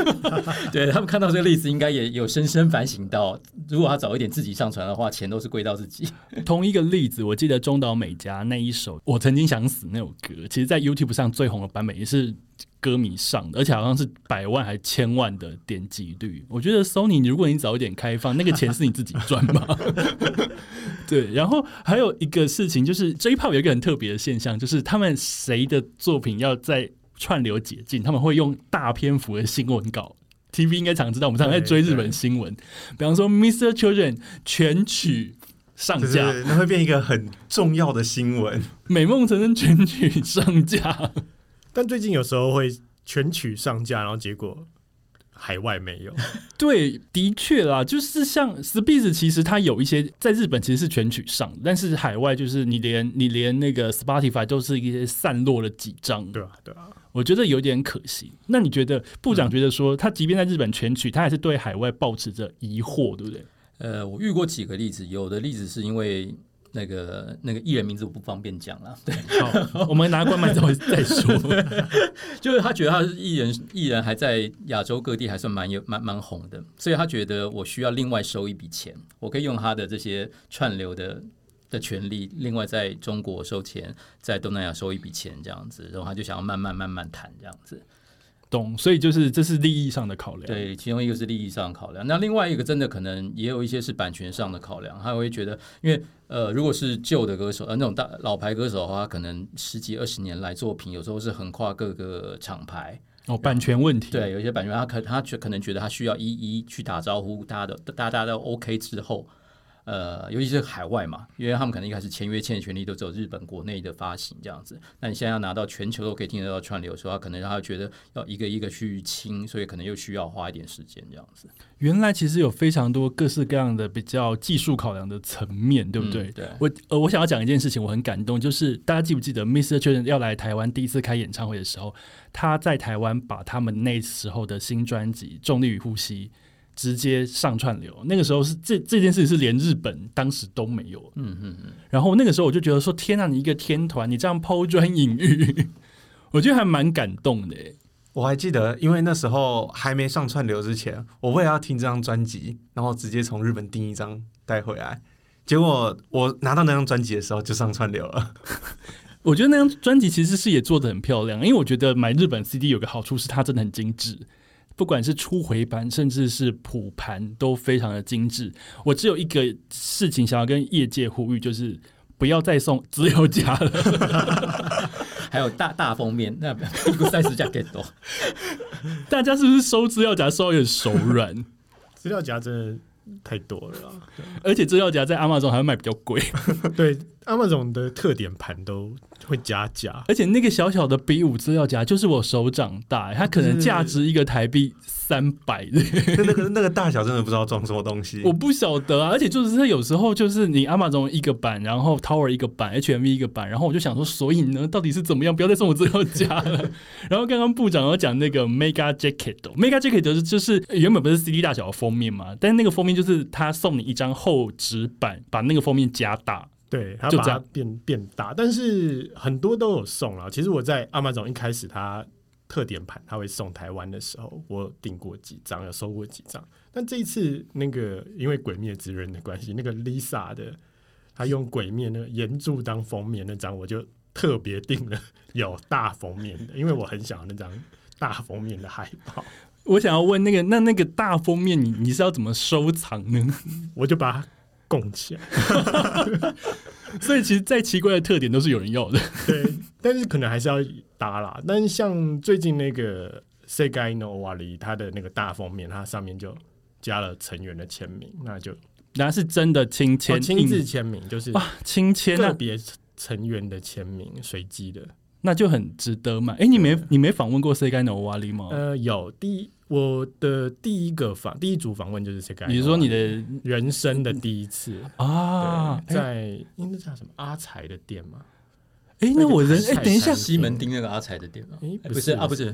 对他们看到这个例子，应该也有深深反省到，如果他早一点自己上传的话，钱都是归到自己。同一个例子，我记得中岛美嘉那一首《我曾经想死》那首歌，其实在 YouTube 上最红的版本也是。歌迷上的，而且好像是百万还千万的点击率。我觉得 Sony，如果你早一点开放，那个钱是你自己赚嘛？对。然后还有一个事情，就是 J-Pop 有一个很特别的现象，就是他们谁的作品要在串流解禁，他们会用大篇幅的新闻稿。TV 应该常知道，我们常在追日本新闻，比方说 Mr. Children 全曲上架，那会变一个很重要的新闻。美梦成真全曲上架。但最近有时候会全曲上架，然后结果海外没有。对，的确啦，就是像 Speed，其实它有一些在日本其实是全曲上，但是海外就是你连你连那个 Spotify 都是一些散落了几张，对啊，对啊，我觉得有点可惜。那你觉得部长觉得说，他即便在日本全曲，他还是对海外保持着疑惑，对不对？呃，我遇过几个例子，有的例子是因为。那个那个艺人名字我不方便讲了，对，好，我们拿冠麦之后 再说。就是他觉得他是艺人，艺人还在亚洲各地还算蛮有蛮蛮红的，所以他觉得我需要另外收一笔钱，我可以用他的这些串流的的权利，另外在中国收钱，在东南亚收一笔钱这样子，然后他就想要慢慢慢慢谈这样子。懂，所以就是这是利益上的考量。对，其中一个是利益上的考量。那另外一个真的可能也有一些是版权上的考量。他会觉得，因为呃，如果是旧的歌手，呃，那种大老牌歌手的话，可能十几二十年来作品有时候是横跨各个厂牌。哦，版权问题。对，有些版权，他可他觉可能觉得他需要一一去打招呼，大家的大家都 OK 之后。呃，尤其是海外嘛，因为他们可能一开始签约签的权利都只有日本国内的发行这样子。那你现在要拿到全球都可以听得到串流，候，他可能让他觉得要一个一个去清，所以可能又需要花一点时间这样子。原来其实有非常多各式各样的比较技术考量的层面，对不对？对。我呃，我想要讲一件事情，我很感动，就是大家记不记得 Mr. Jordan 要来台湾第一次开演唱会的时候，他在台湾把他们那时候的新专辑《重力与呼吸》。直接上串流，那个时候是这这件事情是连日本当时都没有，嗯嗯嗯。然后那个时候我就觉得说，天啊，你一个天团，你这样抛砖引玉，我觉得还蛮感动的。我还记得，因为那时候还没上串流之前，我为了要听这张专辑，然后直接从日本订一张带回来。结果我拿到那张专辑的时候就上串流了。我觉得那张专辑其实是也做的很漂亮，因为我觉得买日本 CD 有个好处是它真的很精致。不管是初回盘，甚至是普盘，都非常的精致。我只有一个事情想要跟业界呼吁，就是不要再送资料夹了。还有大大封面，那一个三十加更多。大家是不是收资料夹收有点手软？资料夹真的太多了，而且资料夹在阿玛总还要卖比较贵。对，阿玛总的特点盘都。会加价，而且那个小小的 B 五资料夹就是我手掌大，它可能价值一个台币三百。那个那个大小真的不知道装什么东西，我不晓得啊。而且就是它有时候就是你阿玛总一个版，然后 Tower 一个版，HMV 一个版，然后我就想说，所以呢，到底是怎么样？不要再送我资料夹了。然后刚刚部长有讲那个 Mega Jacket，Mega Jacket 就是就是原本不是 CD 大小的封面嘛，但是那个封面就是他送你一张厚纸板，把那个封面加大。对，他把它变变大，但是很多都有送了。其实我在阿玛总一开始他特点盘他会送台湾的时候，我订过几张，有收过几张。但这一次那个因为《鬼灭之刃》的关系，那个 Lisa 的他用《鬼灭》那个岩柱当封面那张，我就特别订了有大封面的，因为我很想要那张大封面的海报，我想要问那个，那那个大封面你你是要怎么收藏呢？我就把它供起来。所以其实再奇怪的特点都是有人要的。对，但是可能还是要搭啦。但是像最近那个 Segai No w a l i 它的那个大封面，它上面就加了成员的签名，那就那是真的亲签、哦亲自印签名，就是啊，亲签那个别成员的签名，随机的。那就很值得买。哎、你没你没访问过 Segai no Wari 吗？呃，有第一我的第一个访第一组访问就是 Segai，你说你的人生的第一次。啊？在应该叫什么阿财的店吗？哎、那我人哎、等一下，西门町那个阿财的店吗？诶不哎不是啊，不是。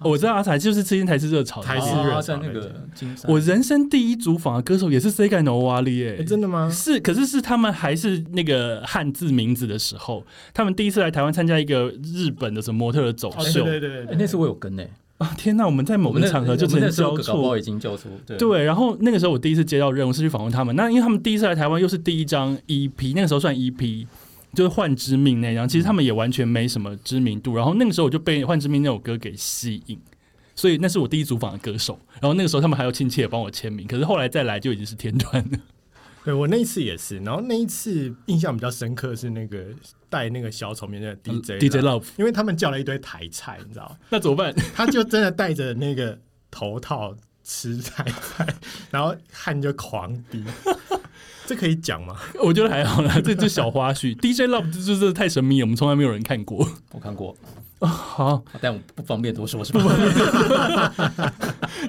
我知道阿才就是之前台式热潮的。台式啊热在那个我人生第一组访的歌手也是 Segai no Wari 哎、诶真的吗？是，可是是他们还是那个汉字名字的时候，他们第一次来台湾参加一个日本的什么模特的走哦，秀。对对对那次我有跟呢，啊天哪！我们在某个场合就曾经交错。已经交错，对对，然后那个时候我第一次接到任务是去访问他们，那因为他们第一次来台湾，又是第一张 EP，那个时候算 EP，就是《幻之命》那张，其实他们也完全没什么知名度。然后那个时候我就被《幻之命》那首歌给吸引，所以那是我第一组访的歌手。然后那个时候他们还有亲切地帮我签名，可是后来再来就已经是天团了。对我那一次也是，然后那一次印象比较深刻是那个戴那个小丑面的 DJ DJ Love 因为他们叫了一堆台菜，你知道吗？那怎么办？他就真的戴着那个头套吃台菜，然后汗就狂滴。这可以讲吗？我觉得还好啦，这就小花絮。DJ Love 这就是太神秘了，我们从来没有人看过。我看过，好，但我不方便多说，是吧？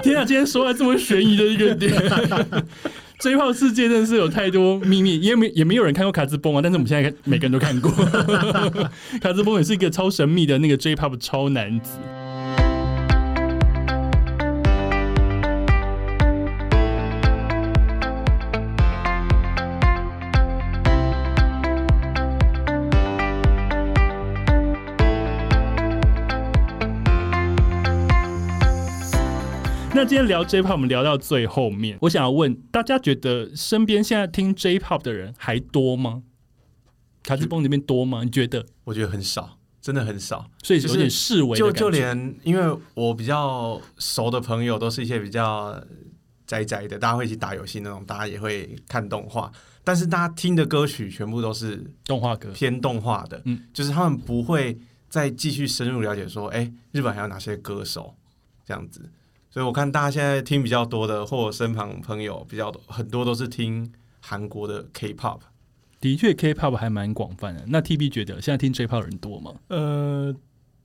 天啊，今天说了这么悬疑的一个点，追炮世界真的是有太多秘密，也没也没有人看过卡兹崩啊，但是我们现在每个人都看过。卡兹崩也是一个超神秘的那个 J-pop 超男子。那今天聊 J-pop，我们聊到最后面，我想要问大家，觉得身边现在听 J-pop 的人还多吗？卡兹崩里面多吗？你觉得？我觉得很少，真的很少。所以有点视为就就连因为我比较熟的朋友都是一些比较宅宅的，大家会一起打游戏那种，大家也会看动画，但是大家听的歌曲全部都是动画歌，偏动画的，嗯就是他们不会再继续深入了解说，哎、日本还有哪些歌手这样子。所以我看大家现在听比较多的，或我身旁朋友比较多，很多都是听韩国的 K-pop。的确 K-pop 还蛮广泛的。那 T B 觉得现在听 J-pop 的人多吗？呃，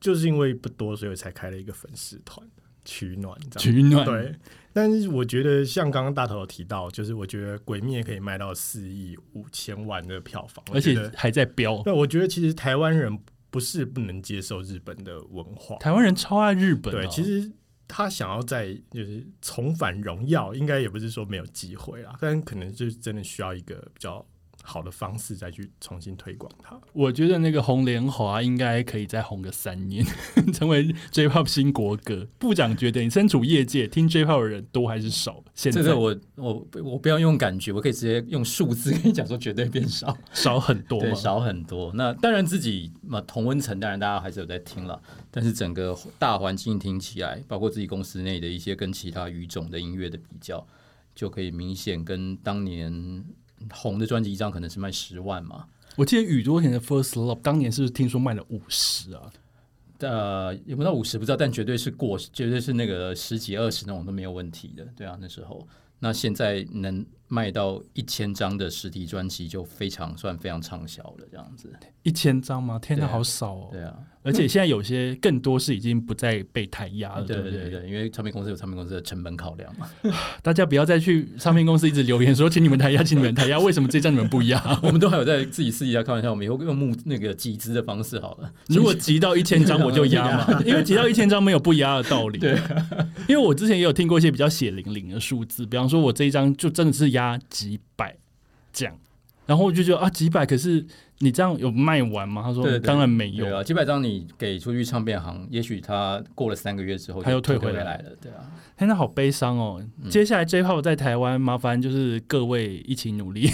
就是因为不多，所以我才开了一个粉丝团取暖，取暖，对。但是我觉得，像刚刚大头有提到，就是我觉得《鬼灭》可以卖到四亿五千万的票房，而且还在飙。对，我觉得其实台湾人不是不能接受日本的文化，台湾人超爱日本、哦，对，其实他想要再就是重返荣耀，应该也不是说没有机会啦，但可能就真的需要一个比较好的方式再去重新推广它。我觉得那个红莲华应该可以再红个三年，成为 J-pop 新国歌。部长觉得你身处业界，听 J-pop 的人多还是少？现在这个我我我不要用感觉，我可以直接用数字跟你讲说，绝对变少，少很多对，少很多。那当然自己嘛，同温层当然大家还是有在听了，但是整个大环境听起来，包括自己公司内的一些跟其他语种的音乐的比较，就可以明显跟当年红的专辑一张可能是卖十万嘛，我记得宇多田的 First Love 当年是不是听说卖了五十啊？呃，有没有到五十不知道，但绝对是过，绝对是那个十几二十那种都没有问题的，对啊，那时候。那现在能卖到一千张的实体专辑，就非常算非常畅销了，这样子。一千张吗？天哪，好少哦！对啊，而且现在有些更多是已经不再被抬压了，对不对？对对，因为唱片公司有唱片公司的成本考量嘛。大家不要再去唱片公司一直留言说，请你们抬压，请你们抬压，为什么这张你们不压？我们都还有在自己私底下开玩笑，我们以后用募那个集资的方式好了。如果集到一千张我就压嘛，因为集到一千张没有不压的道理。对，因为我之前也有听过一些比较血淋淋的数字，比方说我这一张就真的是压几百这样，然然后我就觉得啊，几百，可是你这样有卖完吗？他说对对当然没有对。啊，几百张你给出去唱片行，也许他过了三个月之后他又退就回来来了，对啊。现在，好悲伤哦！接下来 J-Pop 在台湾，麻烦就是各位一起努力，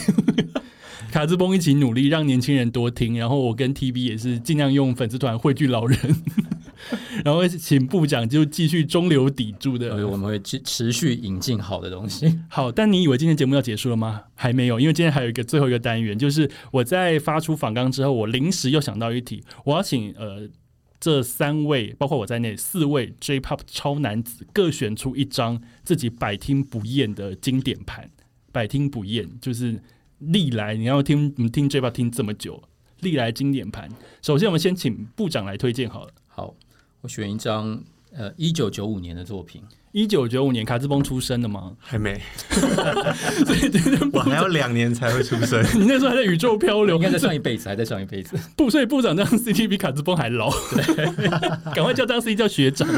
卡兹崩一起努力，让年轻人多听。然后我跟 TB 也是尽量用粉丝团汇聚老人，然后请部长就继续中流砥柱的所以我们会持持续引进好的东西。好，但你以为今天节目要结束了吗？还没有，因为今天还有一个最后一个单元，就是我在发出访纲之后，我临时又想到一题，我要请呃这三位，包括我在内四位 J-Pop 超男子各选出一张自己百听不厌的经典盘，百听不厌就是历来你要听你听 J-Pop 听这么久，历来经典盘。首先，我们先请部长来推荐好了。好，我选一张呃一九九五年的作品，一九九五年卡兹崩出生的吗？还没，我还要两年才会出生。你那时候还在宇宙漂流，应该在上一辈子，还在上一辈子。部所以部长这样 CT 比卡兹崩还老，赶快叫当 C 叫学长。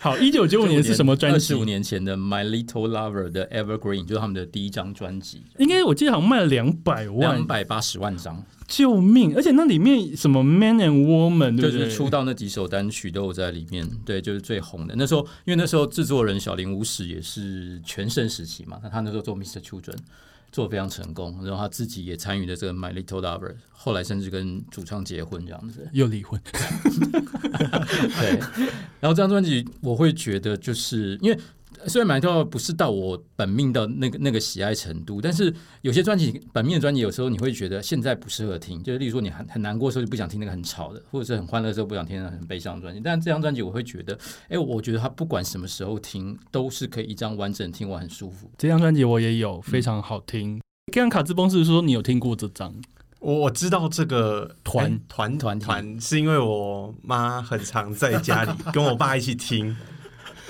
好，一九九五年是什么专辑二十？五年前的《My Little Lover》的《Evergreen》就是他们的第一张专辑，应该我记得好像卖了两百万两，百八十万张，救命！而且那里面什么 Man and Woman，对不对？就是出道那几首单曲都有在里面。对，就是最红的。那时候，因为那时候制作人小林武史也是全盛时期嘛，那他那时候做 Mr. Children 做得非常成功，然后他自己也参与了这个《My Little Lover》，后来甚至跟主唱结婚这样子。又离婚，对，然后这张专辑我会觉得，就是因为虽然买到不是到我本命的那个那个喜爱程度，但是有些专辑本命的专辑，有时候你会觉得现在不适合听，就是例如说你很很难过的时候就不想听那个很吵的，或者是很欢乐的时候不想听那个很悲伤的专辑。但这张专辑我会觉得，哎，我觉得它不管什么时候听都是可以一张完整听完很舒服。这张专辑我也有，非常好听。刚刚卡兹崩是说你有听过这张，我我知道这个团哎团团团，是因为我妈很常在家里跟我爸一起听，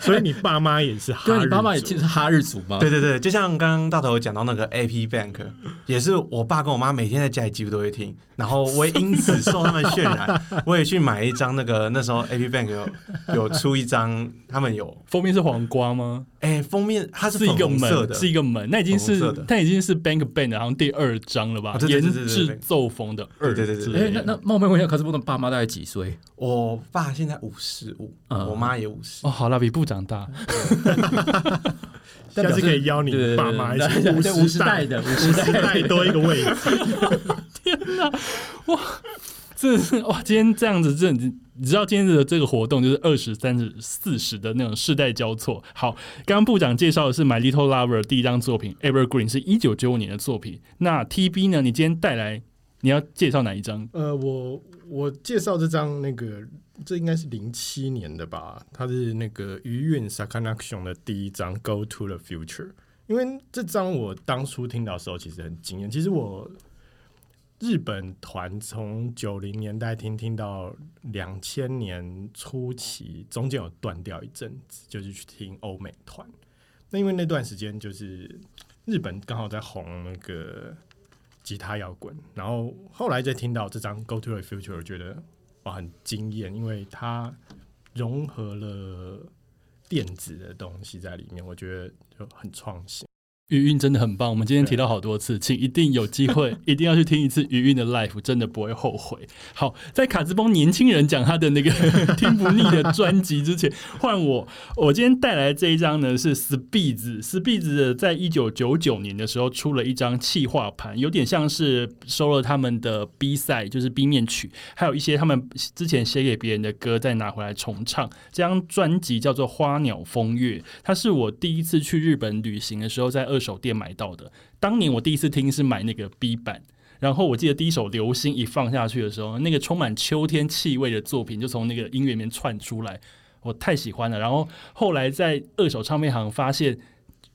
所以你爸妈也是哈对，日你爸妈也是哈日族吗？对对对，就像刚刚大头讲到那个 AP Bank，也是我爸跟我妈每天在家里几乎都会听，然后我也因此受他们渲染，我也去买一张那个那时候 AP Bank 有有出一张，他们有封面是黄瓜吗？哎、封面它是是一个门，粉红色的，是一个门，那已经是它已经是 Bank Band 好像第二张了吧？研制对奏风的二对对对对哎，那那冒昧问一下，卡斯波的爸妈大概几岁？我爸现在五十五，嗯我妈也五十、哦，好了，比部长大。下次可以邀你爸妈一起对对对五十代的五十代多一个位置。真的是哇！今天这样子，这，你知道今天的这个活动就是二十三十四十的那种世代交错。好，刚刚部长介绍的是《My Little Lover》第一张作品《Evergreen》，是一九九五年的作品。那 TB 呢？你今天带来你要介绍哪一张？呃，我我介绍这张那个，这应该是零七年的吧？它是那个余韵 Sakanaction 的第一张《Go to the Future》。因为这张我当初听到的时候，其实很惊艳。其实我日本团从九零年代听听到两千年初期，中间有断掉一阵子，就是去听欧美团。那因为那段时间就是日本刚好在红那个吉他摇滚，然后后来再听到这张《Go to the Future》，觉得哇很惊艳，因为它融合了电子的东西在里面，我觉得就很创新。余韵真的很棒，我们今天提到好多次，请一定有机会，一定要去听一次余韵的 Life，真的不会后悔。好，在卡兹邦年轻人讲他的那个 听不腻的专辑之前，换我，我今天带来这一张呢是 Speeds，Speeds 在一九九九年的时候出了一张气化盘，有点像是收了他们的 B 赛，就是 B 面曲，还有一些他们之前写给别人的歌再拿回来重唱。这张专辑叫做《花鸟风月》，它是我第一次去日本旅行的时候在二手店买到的。当年我第一次听是买那个 B 版。然后我记得第一首《流星》一放下去的时候，那个充满秋天气味的作品就从那个音乐里面窜出来，我太喜欢了。然后后来在二手唱片行发现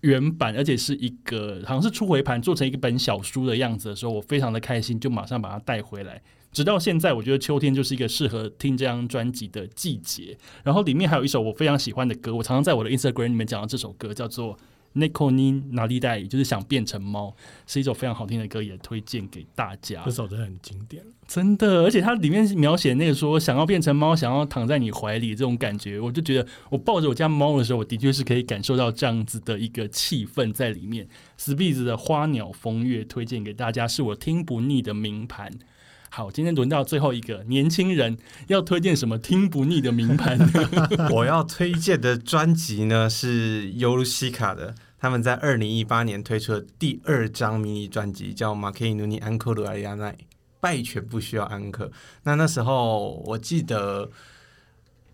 原版，而且是一个好像是初回盘做成一个本小书的样子的时候，我非常的开心，就马上把它带回来。直到现在，我觉得秋天就是一个适合听这张专辑的季节。然后里面还有一首我非常喜欢的歌，我常常在我的 Instagram 里面讲到这首歌，叫做《Nico Ni 哪里代就是想变成猫，是一首非常好听的歌，也推荐给大家这。首真的很经典。真的，而且它里面描写那个说想要变成猫，想要躺在你怀里这种感觉，我就觉得我抱着我家猫的时候，我的确是可以感受到这样子的一个气氛在里面。Speeds 的花鸟风月推荐给大家，是我听不腻的名盘。好，今天轮到最后一个年轻人要推荐什么听不腻的名盘？我要推荐的专辑呢是尤鲁西卡的，他们在二零一八年推出的第二张迷你专辑，叫《马克伊努尼安克鲁埃亚奈》，败犬不需要安可。那那时候我记得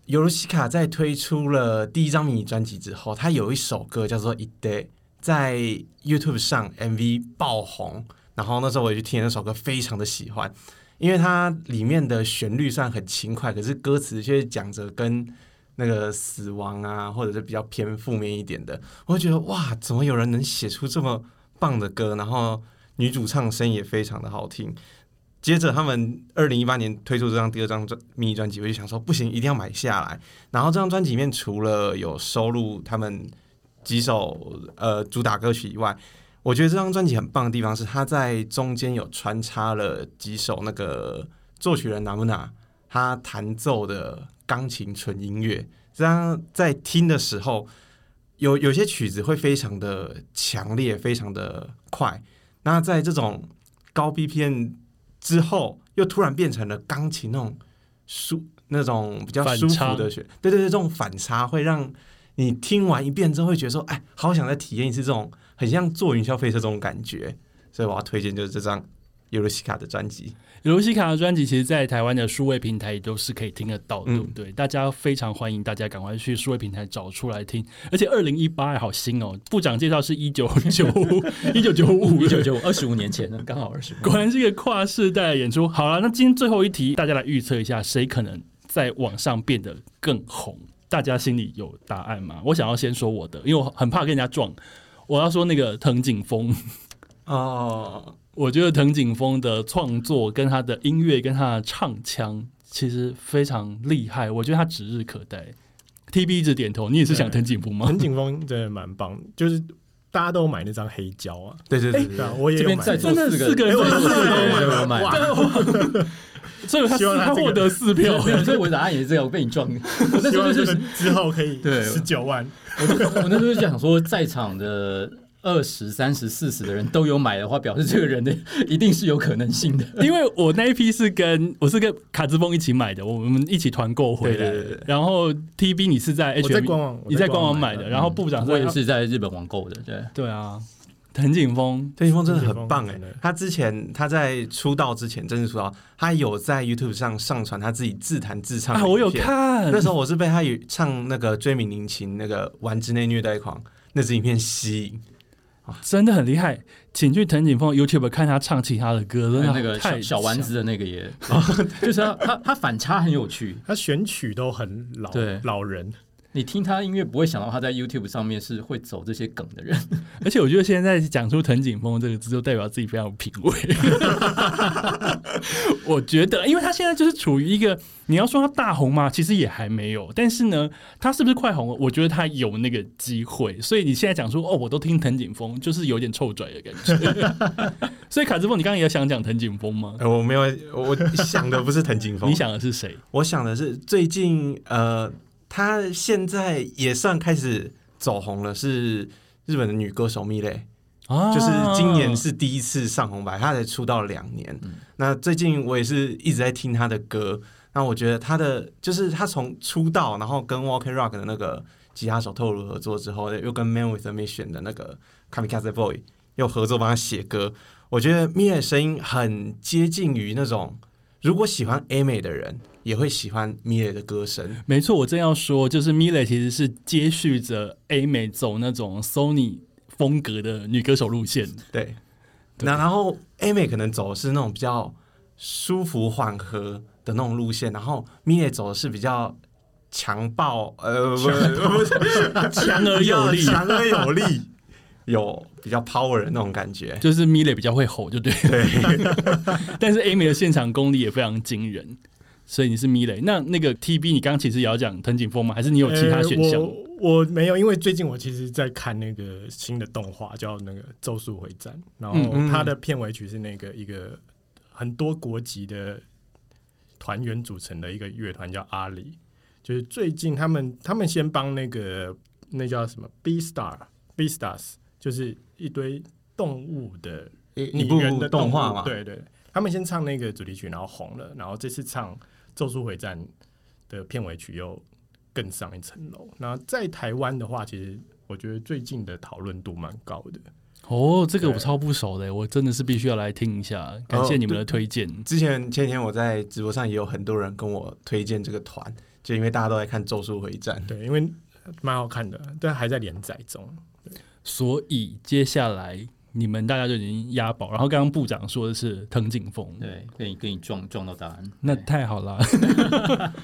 尤鲁西卡在推出了第一张迷你专辑之后，他有一首歌叫做《一 day》，在 YouTube 上 MV 爆红，然后那时候我也去听那首歌，非常的喜欢。因为它里面的旋律算很轻快，可是歌词却讲着跟那个死亡啊，或者是比较偏负面一点的，我觉得哇，怎么有人能写出这么棒的歌？然后女主唱声也非常的好听。接着他们二零一八年推出这张第二张专迷你专辑，我就想说不行，一定要买下来。然后这张专辑里面除了有收录他们几首呃主打歌曲以外，我觉得这张专辑很棒的地方是，它在中间有穿插了几首那个作曲人拿木纳他弹奏的钢琴纯音乐，这样在听的时候，有有些曲子会非常的强烈，非常的快。那在这种高 BPM 之后，又突然变成了钢琴那种舒那种比较舒服的旋，对对对，这种反差会让你听完一遍之后会觉得说，哎，好想再体验一次这种很像坐云霄飞车这种感觉。所以我要推荐就是这张尤罗西卡的专辑。尤西卡的专辑，其实，在台湾的数位平台也都是可以听得到，对不对？大家非常欢迎大家赶快去数位平台找出来听。而且二零一八好新哦，部长介绍是一九九 一九九五一九九五二十五年前呢，刚好二十。果然是一个跨世代的演出。好了，那今天最后一题，大家来预测一下，谁可能在网上变得更红？大家心里有答案吗？我想要先说我的，因为我很怕跟人家撞。我要说那个藤井风，哦，我觉得藤井风的创作跟他的音乐跟他的唱腔其实非常厉害，我觉得他指日可待。T B 一直点头，你也是想藤井风吗？藤？井风真的蛮棒，就是大家都买那张黑胶啊，对对对对对。啊，我也这边在座四真的四个人对都买。了。所以他希望他获得四票。所以我的答案也是这样，我被你撞。我那时候就是之后可以对十九万，我我那时候就想说，在场的二十三十四十的人都有买的话，表示这个人的一定是有可能性的。因为我那一批是跟我是跟卡兹峰一起买的，我们一起团购回来。对对对对然后 T B 你是在 H 我在官网你在官网买的，然后部长我也是是在日本网购的，对。对啊，藤井风藤井风真的很棒哎！他之前他在出道之前，正式出道，他有在 YouTube 上上传他自己自弹自唱我有影片。看那时候我是被他与唱那个追名林琴那个玩之内虐待狂那支影片吸引。真的很厉害，请去藤井峰 YouTube 看他唱其他的歌，真的那个太小小丸子的那个也，就是他他他反差很有趣。他选曲都很老对老人，你听他音乐不会想到他在 YouTube 上面是会走这些梗的人。而且我觉得现在讲出藤井风这个字，就代表自己非常有品味。我觉得，因为他现在就是处于一个，你要说他大红嘛，其实也还没有。但是呢，他是不是快红了？我觉得他有那个机会。所以你现在讲说，哦，我都听藤井风，就是有点臭拽的感觉。所以卡之峰，你刚刚也想讲藤井风吗？呃我没有，我想的不是藤井风，你想的是谁？我想的是最近呃，他现在也算开始走红了，是日本的女歌手蜜蕾。啊就是今年是第一次上红白，她才出道两年。那最近我也是一直在听她的歌，那我觉得她的就是她从出道，然后跟 Walking Rock 的那个吉他手透露合作之后，又跟 Man with a Mission 的那个 Kamikaze Boy 又合作帮他写歌。我觉得蜜的声音很接近于那种，如果喜欢 A 美的人也会喜欢蜜蕾的歌声。没错，我正要说，就是 Mile 其实是接续着 A 美走那种 Sony 风格的女歌手路线。对，对那然后 A 美可能走的是那种比较舒服缓和的那种路线，然后米也走的是比较强暴，呃，不是不是强而有力强而有力，有比较 power 的那种感觉。就是 Mile 比较会吼，就对。对，但是 Amy 的现场功力也非常惊人，所以你是 Mile。那那个 TB，你刚刚其实也要讲藤井风吗？还是你有其他选项？呃我我没有，因为最近我其实在看那个新的动画，叫那个《咒术回战》，然后它的片尾曲是那个一个很多国籍的团员组成的一个乐团，叫阿里。就是最近他们他们先帮那个那叫什么 B Star B Stars，就是一堆动物的拟人的物动画嘛，对对，他们先唱那个主题曲，然后红了，然后这次唱《咒术回战》的片尾曲又更上一层楼。那在台湾的话，其实我觉得最近的讨论度蛮高的。哦，这个我超不熟的，我真的是必须要来听一下，感谢你们的推荐。之前前几天我在直播上也有很多人跟我推荐这个团，就因为大家都在看《咒术回战》。对，因为蛮好看的，但还在连载中。所以接下来你们大家就已经押宝，然后刚刚部长说的是藤井峰，对，跟你跟你撞撞到答案，那太好了。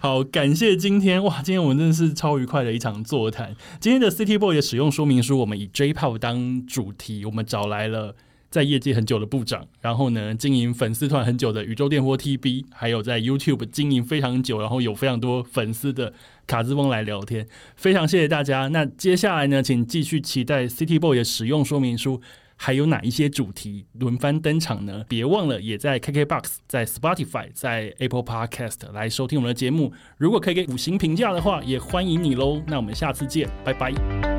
好，感谢今天哇，今天我们真的是超愉快的一场座谈。今天的 City Boy 的使用说明书，我们以 J-Pop 当主题，我们找来了。在业界很久的部长，然后呢，经营粉丝团很久的宇宙电波 TB，还有在 YouTube 经营非常久，然后有非常多粉丝的卡兹翁来聊天，非常谢谢大家。那接下来呢，请继续期待 City Boy 的使用说明书，还有哪一些主题轮番登场呢？别忘了也在 KKBox、在 Spotify、在 Apple Podcast 来收听我们的节目。如果可以给五星评价的话，也欢迎你喽。那我们下次见，拜拜。